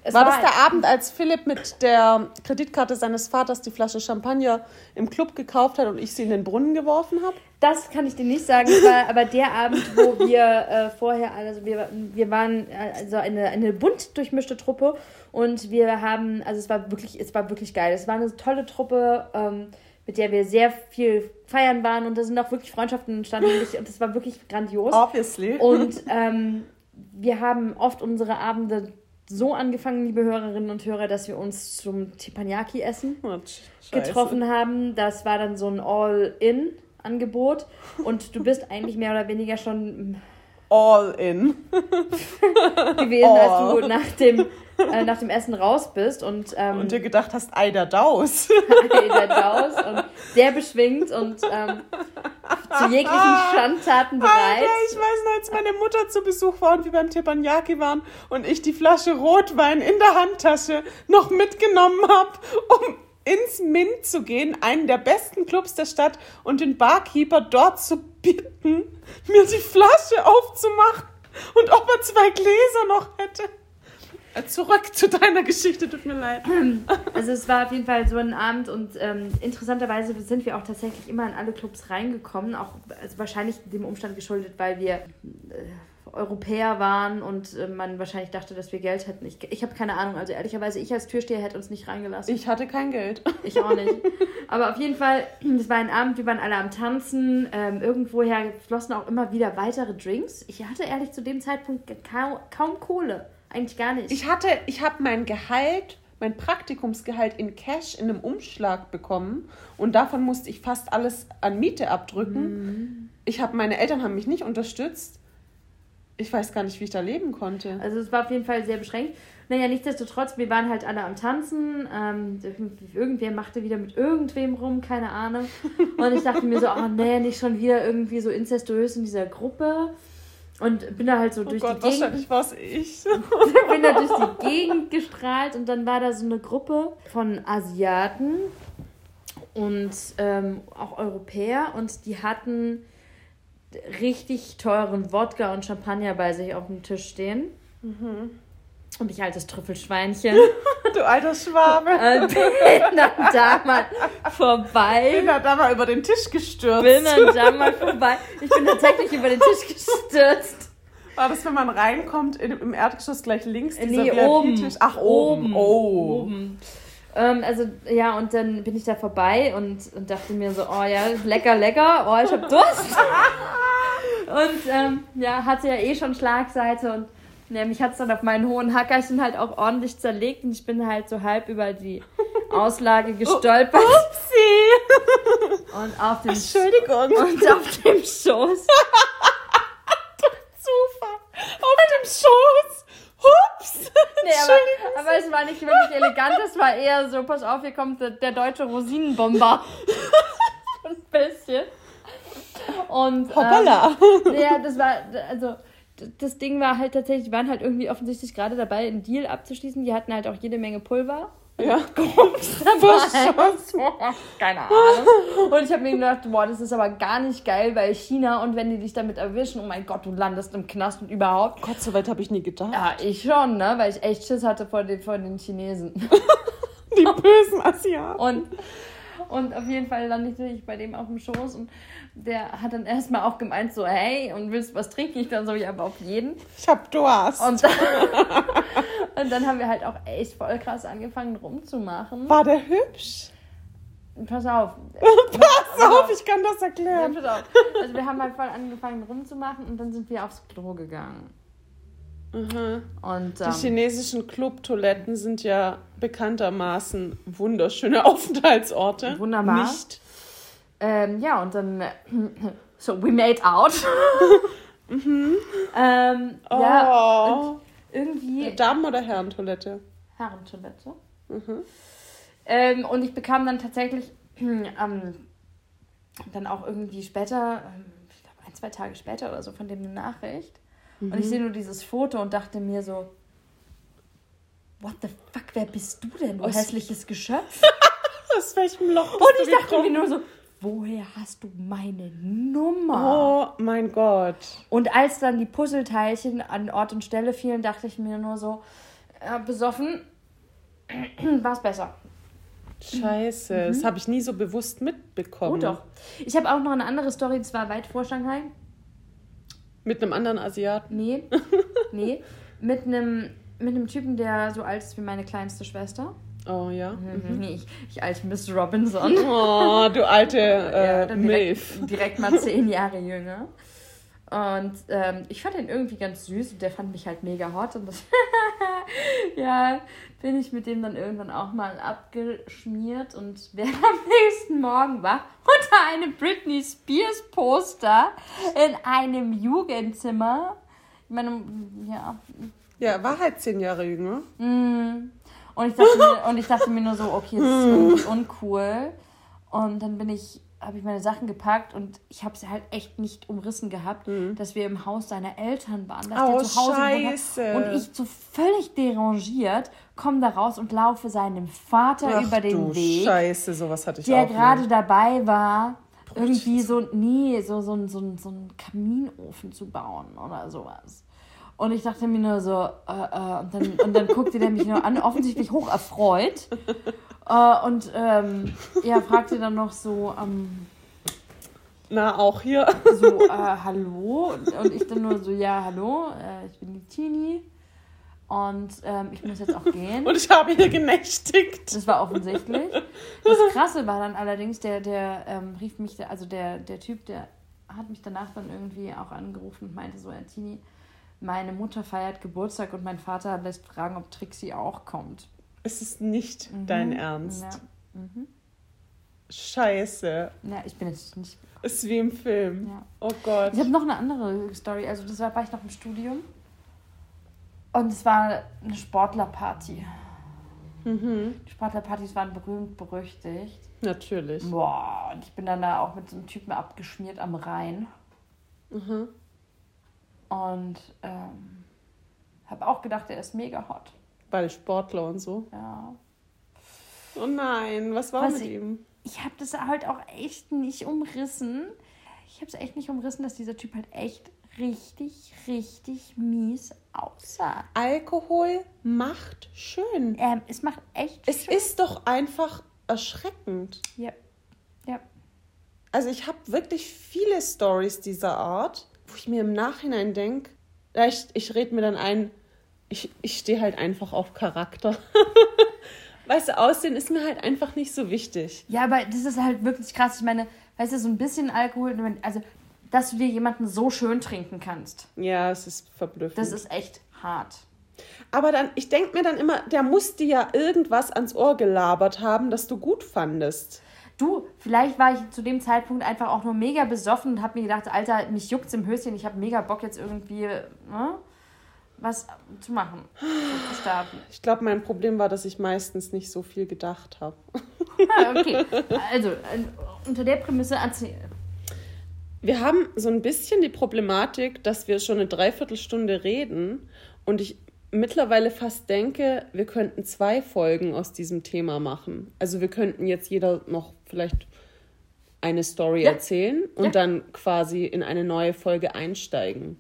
es War das der Abend, als Philipp mit der Kreditkarte seines Vaters die Flasche Champagner im Club gekauft hat und ich sie in den Brunnen geworfen habe? Das kann ich dir nicht sagen. Es war aber der Abend, wo wir äh, vorher, also wir, wir waren also eine, eine bunt durchmischte Truppe und wir haben, also es war wirklich, es war wirklich geil. Es war eine tolle Truppe, ähm, mit der wir sehr viel feiern waren und da sind auch wirklich Freundschaften entstanden und es war wirklich grandios. Obviously. Und ähm, wir haben oft unsere Abende so angefangen, liebe Hörerinnen und Hörer, dass wir uns zum Teppanyaki essen Oh, getroffen haben. Das war dann so ein All-In-Angebot. Und du bist eigentlich mehr oder weniger schon All in. gewesen, als du nach dem, äh, nach dem Essen raus bist und, ähm, Und dir gedacht hast, Eider Daus. der Daus und sehr beschwingt und ähm, zu jeglichen Schandtaten bereit. Alter, ich weiß noch, als meine Mutter zu Besuch war und wir beim Teppanyaki waren und ich die Flasche Rotwein in der Handtasche noch mitgenommen habe, um ins Mint zu gehen, einen der besten Clubs der Stadt, und den Barkeeper dort zu bitten, mir die Flasche aufzumachen und ob er zwei Gläser noch hätte. Äh, Zurück zu deiner Geschichte, tut mir leid. Also es war auf jeden Fall so ein Abend und ähm, interessanterweise sind wir auch tatsächlich immer in alle Clubs reingekommen, auch also wahrscheinlich dem Umstand geschuldet, weil wir äh, Europäer waren und äh, man wahrscheinlich dachte, dass wir Geld hätten. Ich, ich habe keine Ahnung, also ehrlicherweise, ich als Türsteher hätte uns nicht reingelassen. Ich hatte kein Geld. Ich auch nicht. Aber auf jeden Fall, es war ein Abend, wir waren alle am Tanzen. Ähm, irgendwoher flossen auch immer wieder weitere Drinks. Ich hatte ehrlich zu dem Zeitpunkt kaum, kaum Kohle. Eigentlich gar nicht. Ich hatte, ich habe mein Gehalt, mein Praktikumsgehalt in Cash in einem Umschlag bekommen und davon musste ich fast alles an Miete abdrücken. Ich habe, meine Eltern haben mich nicht unterstützt. Ich weiß gar nicht, wie ich da leben konnte. Also es war auf jeden Fall sehr beschränkt. Naja, nichtsdestotrotz, wir waren halt alle am Tanzen. Ähm, irgendwer machte wieder mit irgendwem rum, keine Ahnung. Und ich dachte mir so, oh nee, nicht schon wieder irgendwie so incestuös in dieser Gruppe. Und bin da halt so Oh durch Gott, die Gegend. wahrscheinlich war es ich. bin da durch die Gegend gestrahlt und dann war da so eine Gruppe von Asiaten und ähm, auch Europäer und die hatten richtig teuren Wodka und Champagner bei sich auf dem Tisch stehen. Und ich altes Trüffelschweinchen Du alter Schwabe. äh, bin dann da mal vorbei. bin da, da mal über den Tisch gestürzt. Bin dann da mal vorbei. Ich bin tatsächlich über den Tisch gestürzt. War das, wenn man reinkommt, in, im Erdgeschoss gleich links dieser Nee, oben. Ach, oben. Oh. Oben. Ähm, also, ja, und dann bin ich da vorbei und, und dachte mir so, oh ja, lecker, lecker, oh, ich hab Durst. und ähm, ja, hatte ja eh schon Schlagseite und ja, mich hat es dann auf meinen hohen Hackerchen halt auch ordentlich zerlegt und ich bin halt so halb über die Auslage gestolpert Upsi. und auf dem, Entschuldigung. und auf dem Schoß. Zufall. Auf dem Schoß. Nee, aber, aber es war nicht wirklich elegant, es war eher so, pass auf, hier kommt der, der deutsche Rosinenbomber. Ein bisschen. Und, Hoppala. Ähm, ja, das war, also, das Ding war halt tatsächlich, die waren halt irgendwie offensichtlich gerade dabei, einen Deal abzuschließen. Die hatten halt auch jede Menge Pulver. Ja. Verschoss. Keine Ahnung. Und ich habe mir gedacht, boah, das ist aber gar nicht geil, weil China und wenn die dich damit erwischen, oh mein Gott, du landest im Knast und überhaupt. Gott, so weit habe ich nie gedacht. Ja, ich schon, ne? Weil ich echt Schiss hatte vor den, vor den Chinesen. Die bösen Asiaten. Und, und auf jeden Fall landete ich bei dem auf dem Schoß und der hat dann erstmal auch gemeint, so, hey, und willst du was trinken? Ich dann so, ja, aber auf jeden. Ich hab Durst. Und dann, und dann haben wir halt auch echt voll krass angefangen rumzumachen. War der hübsch? Pass auf. Pass auf, ich kann das Ja, erklären. pass auf. Also wir haben halt voll angefangen rumzumachen und dann sind wir aufs Klo gegangen. Mhm. Und Die ähm, chinesischen Clubtoiletten sind ja bekanntermaßen wunderschöne Aufenthaltsorte. Wunderbar. Nicht. Ähm, ja, und dann. So, we made out. ähm, Ja, und Oh. irgendwie. Damen- oder Herrentoilette? Herrentoilette. Mhm. Ähm, und ich bekam dann tatsächlich ähm, dann auch irgendwie später, ähm, ich glaube ein, zwei Tage später oder so, von dem eine Nachricht. Und Mhm. ich sehe nur dieses Foto und dachte mir so, what the fuck, wer bist du denn, du Aus- hässliches Geschöpf? Aus welchem Loch bist Und ich dachte mir gekommen? nur so, woher hast du meine Nummer? Oh mein Gott. Und als dann die Puzzleteilchen an Ort und Stelle fielen, dachte ich mir nur so, äh, besoffen war es besser. Scheiße, das habe ich nie so bewusst mitbekommen. Oh doch. Ich habe auch noch eine andere Story, das war weit vor Shanghai. Mit einem anderen Asiaten. Nee, nee. Mit einem mit einem Typen, der so alt ist wie meine kleinste Schwester. Oh ja. Mhm. Nee, ich, ich als Miss Robinson. Oh, du alte Ja, äh, Milf. direkt, direkt mal zehn Jahre jünger. Und ähm, ich fand ihn irgendwie ganz süß und der fand mich halt mega hot. Und das ja, bin ich mit dem dann irgendwann auch mal abgeschmiert und wer am nächsten Morgen war unter einem Britney Spears Poster in einem Jugendzimmer. Ich meine, ja, Ja, war halt zehn Jahre jünger. Und ich dachte mir, und ich dachte mir nur so, okay, das ist irgendwie uncool. Und dann bin ich, habe ich meine Sachen gepackt und ich habe sie halt echt nicht umrissen gehabt, dass wir im Haus seiner Eltern waren. Dass Mhm. Oh, der zu Hause scheiße. Und ich so völlig derangiert komme da raus und laufe seinem Vater Ach über den Weg. Scheiße, sowas hatte ich der gerade dabei war, irgendwie so, nee, so, so, so, so, so einen Kaminofen zu bauen oder sowas. Und ich dachte mir nur so, äh, äh, und, dann, und dann guckte der mich nur an, offensichtlich hoch erfreut. Äh, und ähm, ja, fragte dann noch so, ähm, Na, auch hier. so, äh, hallo? Und, ich dann nur so, ja, hallo, äh, ich bin die Tini. Und ähm, ich muss jetzt auch gehen. Und ich habe hier genächtigt. Das war offensichtlich. Das Krasse war dann allerdings, der, der ähm, rief mich, also der, der Typ, der hat mich danach dann irgendwie auch angerufen und meinte so, Tini, meine Mutter feiert Geburtstag und mein Vater lässt fragen, ob Trixie auch kommt. Es ist nicht dein Ernst. Mhm. Ja. Scheiße. ja, ich bin jetzt nicht. Ist wie im Film. Ja. Oh Gott. Ich habe noch eine andere Story. Also, das war, war ich noch im Studium. Und es war eine Sportlerparty. Mhm. Die Sportlerpartys waren berühmt, berüchtigt. Natürlich. Boah, und ich bin dann da auch mit so einem Typen abgeschmiert am Rhein. Mhm. Und ähm, habe auch gedacht, er ist mega hot. Weil Sportler und so. Ja. Oh nein, was war Was mit ich- ihm? Ich habe das halt auch echt nicht umrissen. Ich habe es echt nicht umrissen, dass dieser Typ halt echt richtig, richtig mies aussah. Alkohol macht schön. Ähm, es macht echt Es schön. ist doch einfach erschreckend. Ja. Ja. Also ich habe wirklich viele Stories dieser Art, wo ich mir im Nachhinein denke, ich, ich rede mir dann ein, ich, ich stehe halt einfach auf Charakter. weißt du, Aussehen ist mir halt einfach nicht so wichtig. Ja, aber das ist halt wirklich krass. Ich meine, weißt du, so ein bisschen Alkohol, also, dass du dir jemanden so schön trinken kannst, Ja, es ist verblüffend. das ist echt hart. Aber dann, ich denke mir dann immer, der muss dir ja irgendwas ans Ohr gelabert haben, das du gut fandest. Du, vielleicht war ich zu dem Zeitpunkt einfach auch nur mega besoffen und habe mir gedacht, Alter, mich juckt's im Höschen, ich habe mega Bock jetzt irgendwie ne, was zu machen, zu starten. Ich glaube, mein Problem war, dass ich meistens nicht so viel gedacht habe. Ah, okay, also äh, unter der Prämisse erzähl. Wir haben so ein bisschen die Problematik, dass wir schon eine Dreiviertelstunde reden und ich mittlerweile fast denke, wir könnten zwei Folgen aus diesem Thema machen. Also wir könnten jetzt jeder noch vielleicht eine Story Ja. erzählen und Ja. dann quasi in eine neue Folge einsteigen.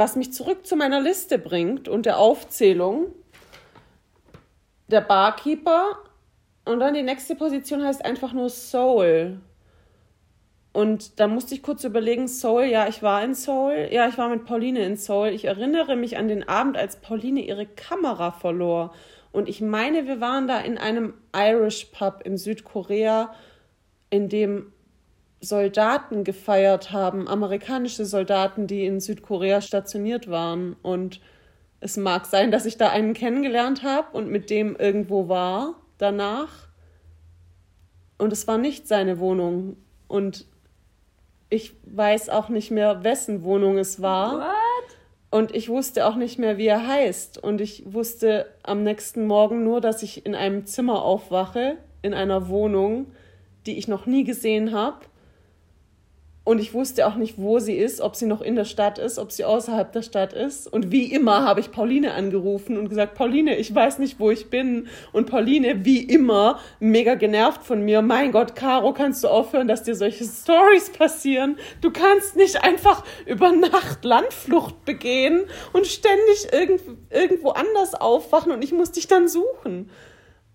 Was mich zurück zu meiner Liste bringt und der Aufzählung. Der Barkeeper und dann die nächste Position heißt einfach nur Soul. Und da musste ich kurz überlegen, Seoul, ja, ich war in Seoul, ja, ich war mit Pauline in Seoul. Ich erinnere mich an den Abend, als Pauline ihre Kamera verlor. Und ich meine, wir waren da in einem Irish Pub in Südkorea, in dem Soldaten gefeiert haben, amerikanische Soldaten, die in Südkorea stationiert waren. Und es mag sein, dass ich da einen kennengelernt habe und mit dem irgendwo war danach. Und es war nicht seine Wohnung. Und ich weiß auch nicht mehr, wessen Wohnung es war. What? Und ich wusste auch nicht mehr, wie er heißt. Und ich wusste am nächsten Morgen nur, dass ich in einem Zimmer aufwache, in einer Wohnung, die ich noch nie gesehen habe. Und ich wusste auch nicht, wo sie ist, ob sie noch in der Stadt ist, ob sie außerhalb der Stadt ist. Und wie immer habe ich Pauline angerufen und gesagt, Pauline, ich weiß nicht, wo ich bin. Und Pauline, wie immer, mega genervt von mir. Mein Gott, Caro, kannst du aufhören, dass dir solche Stories passieren? Du kannst nicht einfach über Nacht Landflucht begehen und ständig irgend, irgendwo anders aufwachen und ich muss dich dann suchen.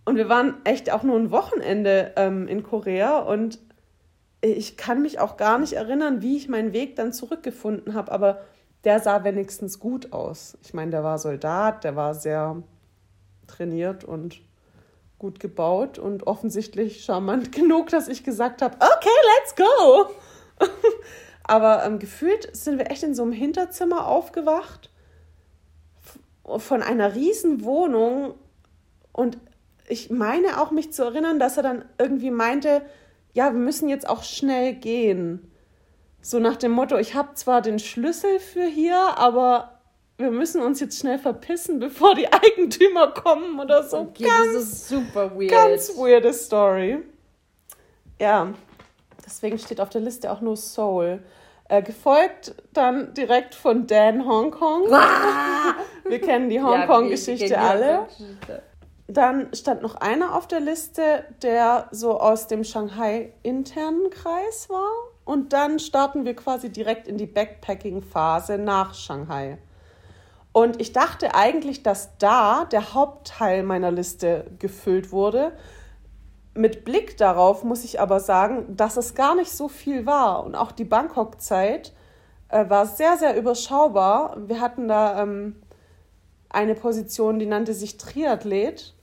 Und wir waren echt auch nur ein Wochenende ähm, in Korea und ich kann mich auch gar nicht erinnern, wie ich meinen Weg dann zurückgefunden habe, aber der sah wenigstens gut aus. Ich meine, der war Soldat, der war sehr trainiert und gut gebaut und offensichtlich charmant genug, dass ich gesagt habe, okay, let's go. aber ähm, gefühlt sind wir echt in so einem Hinterzimmer aufgewacht von einer riesen Wohnung und ich meine auch mich zu erinnern, dass er dann irgendwie meinte, ja, wir müssen jetzt auch schnell gehen. So nach dem Motto, ich habe zwar den Schlüssel für hier, aber wir müssen uns jetzt schnell verpissen, bevor die Eigentümer kommen oder so. Okay, ganz, das ist super weird. ganz weirde Story. Ja, deswegen steht auf der Liste auch nur Soul. Äh, gefolgt dann direkt von Dan Hongkong. wir kennen die Ja, Hongkong-Geschichte die alle. Hongkong-Geschichte. Dann stand noch einer auf der Liste, der so aus dem Shanghai-internen Kreis war. Und dann starten wir quasi direkt in die Backpacking-Phase nach Shanghai. Und ich dachte eigentlich, dass da der Hauptteil meiner Liste gefüllt wurde. Mit Blick darauf muss ich aber sagen, dass es gar nicht so viel war. Und auch die Bangkok-Zeit äh, war sehr, sehr überschaubar. Wir hatten da ähm, eine Position, die nannte sich Triathlet.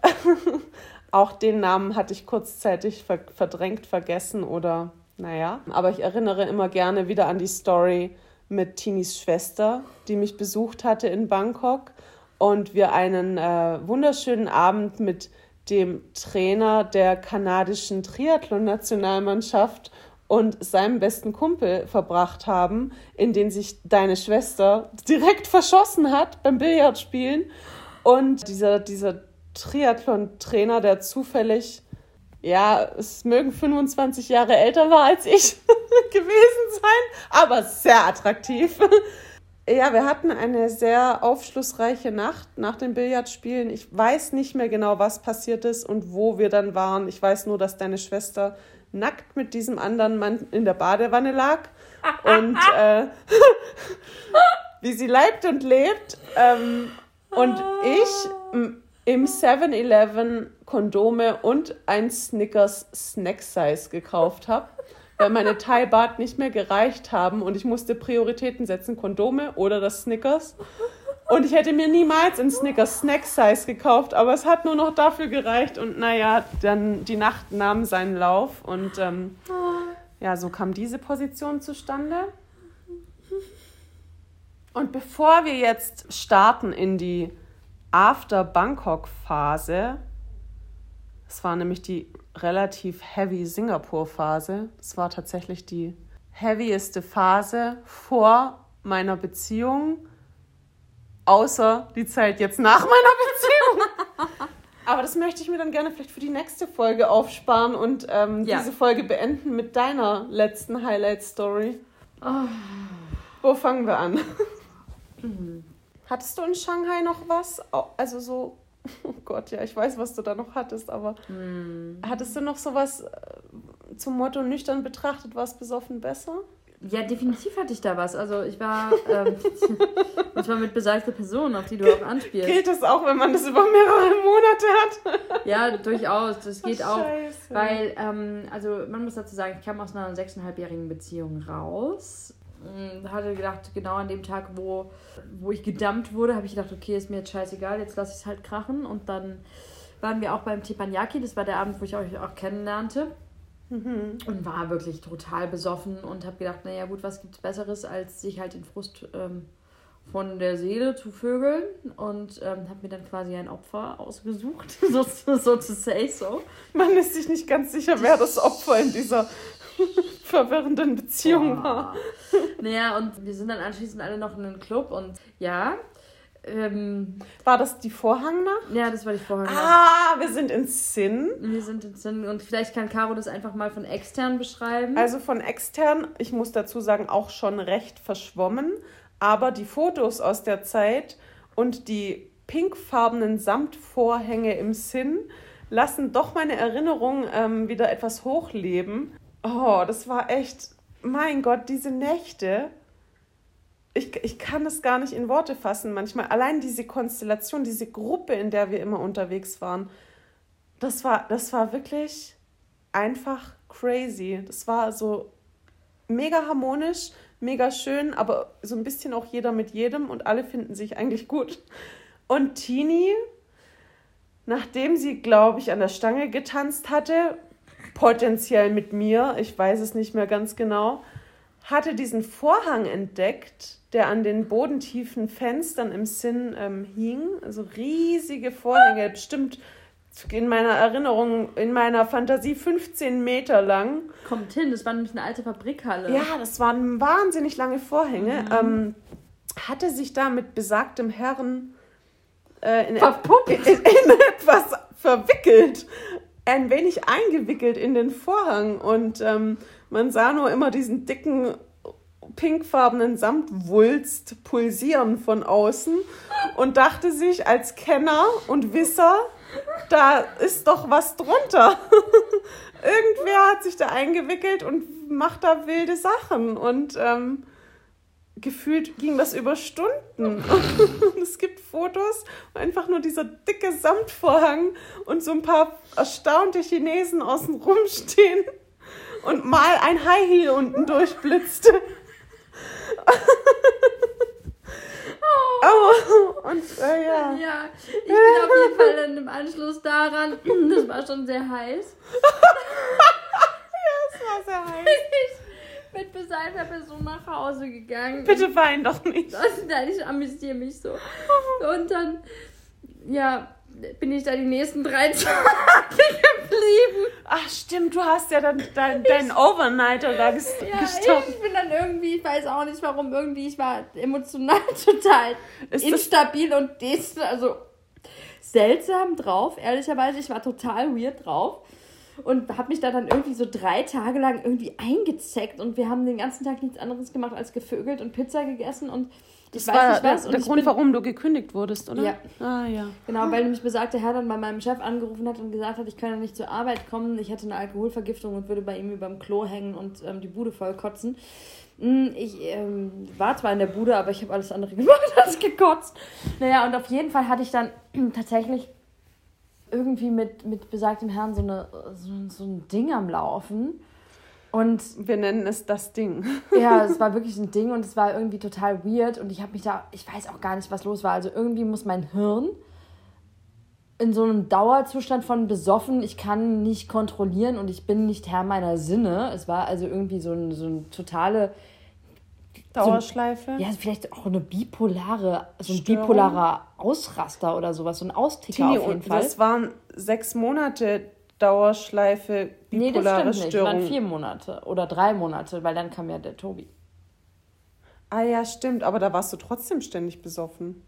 Auch den Namen hatte ich kurzzeitig ver verdrängt, vergessen oder naja. Aber ich erinnere immer gerne wieder an die Story mit Tinis Schwester, die mich besucht hatte in Bangkok und wir einen äh, wunderschönen Abend mit dem Trainer der kanadischen Triathlon-Nationalmannschaft und seinem besten Kumpel verbracht haben, in den sich deine Schwester direkt verschossen hat beim Billardspielen. Und dieser, dieser Triathlon-Trainer, der zufällig, ja, es mögen 25 Jahre älter war als ich gewesen sein, aber sehr attraktiv. Ja, wir hatten eine sehr aufschlussreiche Nacht nach dem Billardspielen. Ich weiß nicht mehr genau, was passiert ist und wo wir dann waren. Ich weiß nur, dass deine Schwester nackt mit diesem anderen Mann in der Badewanne lag und äh, wie sie leibt und lebt. Ähm, und ich im 7-Eleven Kondome und ein Snickers Snack Size gekauft habe, weil meine Thai-Bart nicht mehr gereicht haben und ich musste Prioritäten setzen, Kondome oder das Snickers. Und ich hätte mir niemals ein Snickers Snack Size gekauft, aber es hat nur noch dafür gereicht. Und naja, dann die Nacht nahm seinen Lauf und ähm, ja, so kam diese Position zustande. Und bevor wir jetzt starten in die After-Bangkok-Phase, es war nämlich die relativ heavy Singapur-Phase, es war tatsächlich die heavieste Phase vor meiner Beziehung, außer die Zeit jetzt nach meiner Beziehung. Aber das möchte ich mir dann gerne vielleicht für die nächste Folge aufsparen und ähm, Ja. diese Folge beenden mit deiner letzten Highlight-Story. Wo fangen wir an? Hattest du in Shanghai noch was? Also so, oh Gott, ja, ich weiß, was du da noch hattest, aber hattest du noch sowas äh, zum Motto nüchtern betrachtet, war es besoffen besser? Ja, definitiv hatte ich da was. Also ich war, ähm, und zwar mit besagter Person, auf die du auch anspielst. Gilt das auch, wenn man das über mehrere Monate hat? Ja, durchaus. Das geht auch. Scheiße. Weil, ähm, also man muss dazu sagen, ich kam aus einer sechseinhalbjährigen Beziehung raus. Mm, Hatte gedacht, genau an dem Tag, wo, wo ich gedumpt wurde, habe ich gedacht, okay, ist mir jetzt scheißegal, jetzt lasse ich es halt krachen. Und dann waren wir auch beim Teppanyaki, das war der Abend, wo ich euch auch kennenlernte. Und war wirklich total besoffen und habe gedacht, naja gut, was gibt's Besseres, als sich halt den Frust ähm, von der Seele zu vögeln. Und ähm, habe mir dann quasi ein Opfer ausgesucht, so, so to say so. Man ist sich nicht ganz sicher, wer das Opfer in dieser verwirrenden Beziehung war. Naja, und wir sind dann anschließend alle noch in den Club und ja, ähm, War das die Vorhangnacht? ja, das war die vorher. Ah, wir sind in Sinn. Wir sind in, und vielleicht kann Caro das einfach mal von extern beschreiben. Also von extern, ich muss dazu sagen, auch schon recht verschwommen. Aber die Fotos aus der Zeit und die pinkfarbenen Samtvorhänge im Sinn lassen doch meine Erinnerung ähm, wieder etwas hochleben. Oh, das war echt, mein Gott, diese Nächte. Ich, ich kann es gar nicht in Worte fassen manchmal. Allein diese Konstellation, diese Gruppe, in der wir immer unterwegs waren, das war, das war wirklich einfach crazy. Das war so mega harmonisch, mega schön, aber so ein bisschen auch jeder mit jedem und alle finden sich eigentlich gut. Und Tini, nachdem sie, glaube ich, an der Stange getanzt hatte, potenziell mit mir, ich weiß es nicht mehr ganz genau, hatte diesen Vorhang entdeckt, der an den bodentiefen Fenstern im Sinn ähm, hing. Also riesige Vorhänge, bestimmt in meiner Erinnerung, in meiner Fantasie 15 Meter lang. Kommt hin, das war nämlich eine alte Fabrikhalle. Ja, das waren wahnsinnig lange Vorhänge. Ähm, hatte sich da mit besagtem Herrn äh, in, in, in etwas verwickelt. Ein wenig eingewickelt in den Vorhang. Und ähm, man sah nur immer diesen dicken pinkfarbenen Samtwulst pulsieren von außen und dachte sich als Kenner und Wisser, da ist doch was drunter. Irgendwer hat sich da eingewickelt und macht da wilde Sachen und ähm, gefühlt ging das über Stunden. Und es gibt Fotos, wo einfach nur dieser dicke Samtvorhang und so ein paar erstaunte Chinesen außen rumstehen und mal ein High Heel unten durchblitzte. Oh, und äh, ja. Ja, ich bin auf jeden Fall dann im Anschluss daran, das war schon sehr heiß, Das war sehr heiß. ich mit besagter Person nach Hause gegangen. Bitte wein doch nicht. Das, nein, ich amüsiere mich so. Und dann, ja, bin ich da die nächsten drei Tage geblieben. Ach stimmt, du hast ja dann dein, deinen Overnighter da ges Ja, gestoppt. ich bin dann irgendwie, ich weiß auch nicht warum, irgendwie, ich war emotional total Ist instabil und des, also seltsam drauf, ehrlicherweise. Ich war total weird drauf und habe mich da dann irgendwie so drei Tage lang irgendwie eingezeckt und wir haben den ganzen Tag nichts anderes gemacht als gevögelt und Pizza gegessen und Das weiß war der, der ich Grund, bin, warum du gekündigt wurdest, oder? Ja. Ah, ja. Genau, weil nämlich besagter Herr dann bei meinem Chef angerufen hat und gesagt hat, ich könne nicht zur Arbeit kommen, ich hätte eine Alkoholvergiftung und würde bei ihm überm Klo hängen und ähm, die Bude voll kotzen. Mm, Ich ähm, war zwar in der Bude, aber ich habe alles andere gemacht als gekotzt. Naja, und auf jeden Fall hatte ich dann tatsächlich irgendwie mit, mit besagtem Herrn so, eine, so, so ein Ding am Laufen. Und Wir nennen es das Ding. ja, es war wirklich ein Ding und es war irgendwie total weird und ich habe mich da, ich weiß auch gar nicht, was los war. Also irgendwie muss mein Hirn in so einem Dauerzustand von besoffen, ich kann nicht kontrollieren und ich bin nicht Herr meiner Sinne. Es war also irgendwie so ein, so ein totale, Dauerschleife. ja, vielleicht auch eine bipolare, so ein Störung? bipolarer Ausraster oder sowas, so ein Austicker Tini, auf jeden Fall. das waren sechs Monate Dauerschleife, nee, das bipolare stimmt nicht. Es waren Störung. vier Monate oder drei Monate, weil dann kam ja der Tobi. Ah ja, stimmt, aber da warst du trotzdem ständig besoffen.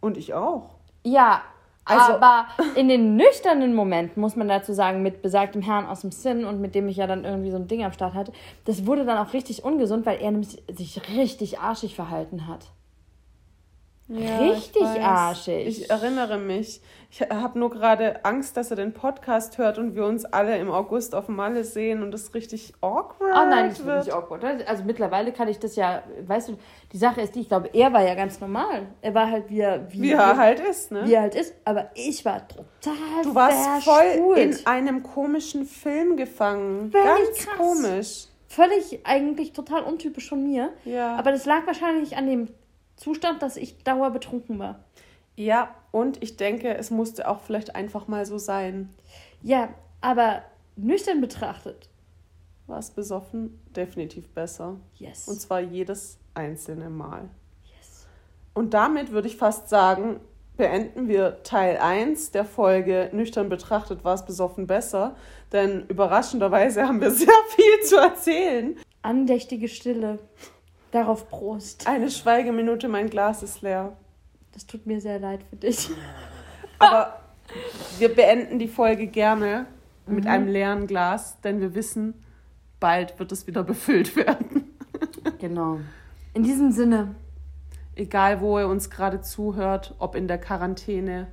Und ich auch. Ja, Also- aber in den nüchternen Momenten, muss man dazu sagen, mit besagtem Herrn aus dem Sinn und mit dem ich ja dann irgendwie so ein Ding am Start hatte, das wurde dann auch richtig ungesund, weil er nämlich sich richtig arschig verhalten hat. Ja, Richtig ich arschig. Ich erinnere mich. Ich habe nur gerade Angst, dass er den Podcast hört und wir uns alle im August auf Malle sehen und es richtig awkward Oh nein, bin wird. nicht awkward. Also mittlerweile kann ich das ja, weißt du, die Sache ist die, ich glaube, er war ja ganz normal. Er war halt wie er, wie, Wie er halt ist, ne? wie er halt ist, aber ich war total Du warst voll in einem komischen Film gefangen. Völlig Ganz krass. komisch. Völlig eigentlich total untypisch von mir. Ja. Aber das lag wahrscheinlich an dem Zustand, dass ich dauerbetrunken war. Ja, und ich denke, es musste auch vielleicht einfach mal so sein. Ja, aber nüchtern betrachtet. War es besoffen? Definitiv besser. Yes. Und zwar jedes einzelne Mal. yes. Und damit würde ich fast sagen, beenden wir Teil 1 der Folge Nüchtern betrachtet war es besoffen besser. Denn überraschenderweise haben wir sehr viel zu erzählen. Andächtige Stille. Darauf Prost. Eine Schweigeminute, mein Glas ist leer. Das tut mir sehr leid für dich. Aber wir beenden die Folge gerne mit einem leeren Glas, denn wir wissen, bald wird es wieder befüllt werden. Genau. In diesem Sinne. Egal, wo ihr uns gerade zuhört, ob in der Quarantäne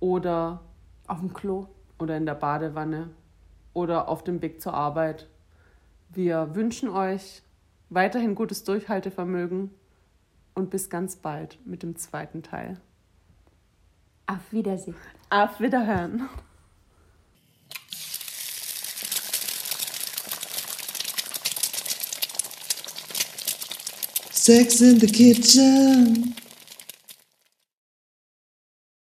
oder, Auf dem Klo. oder in der Badewanne oder auf dem Weg zur Arbeit. Wir wünschen euch weiterhin gutes Durchhaltevermögen und bis ganz bald mit dem zweiten Teil. Auf Wiedersehen. Auf Wiederhören. Sex in the kitchen.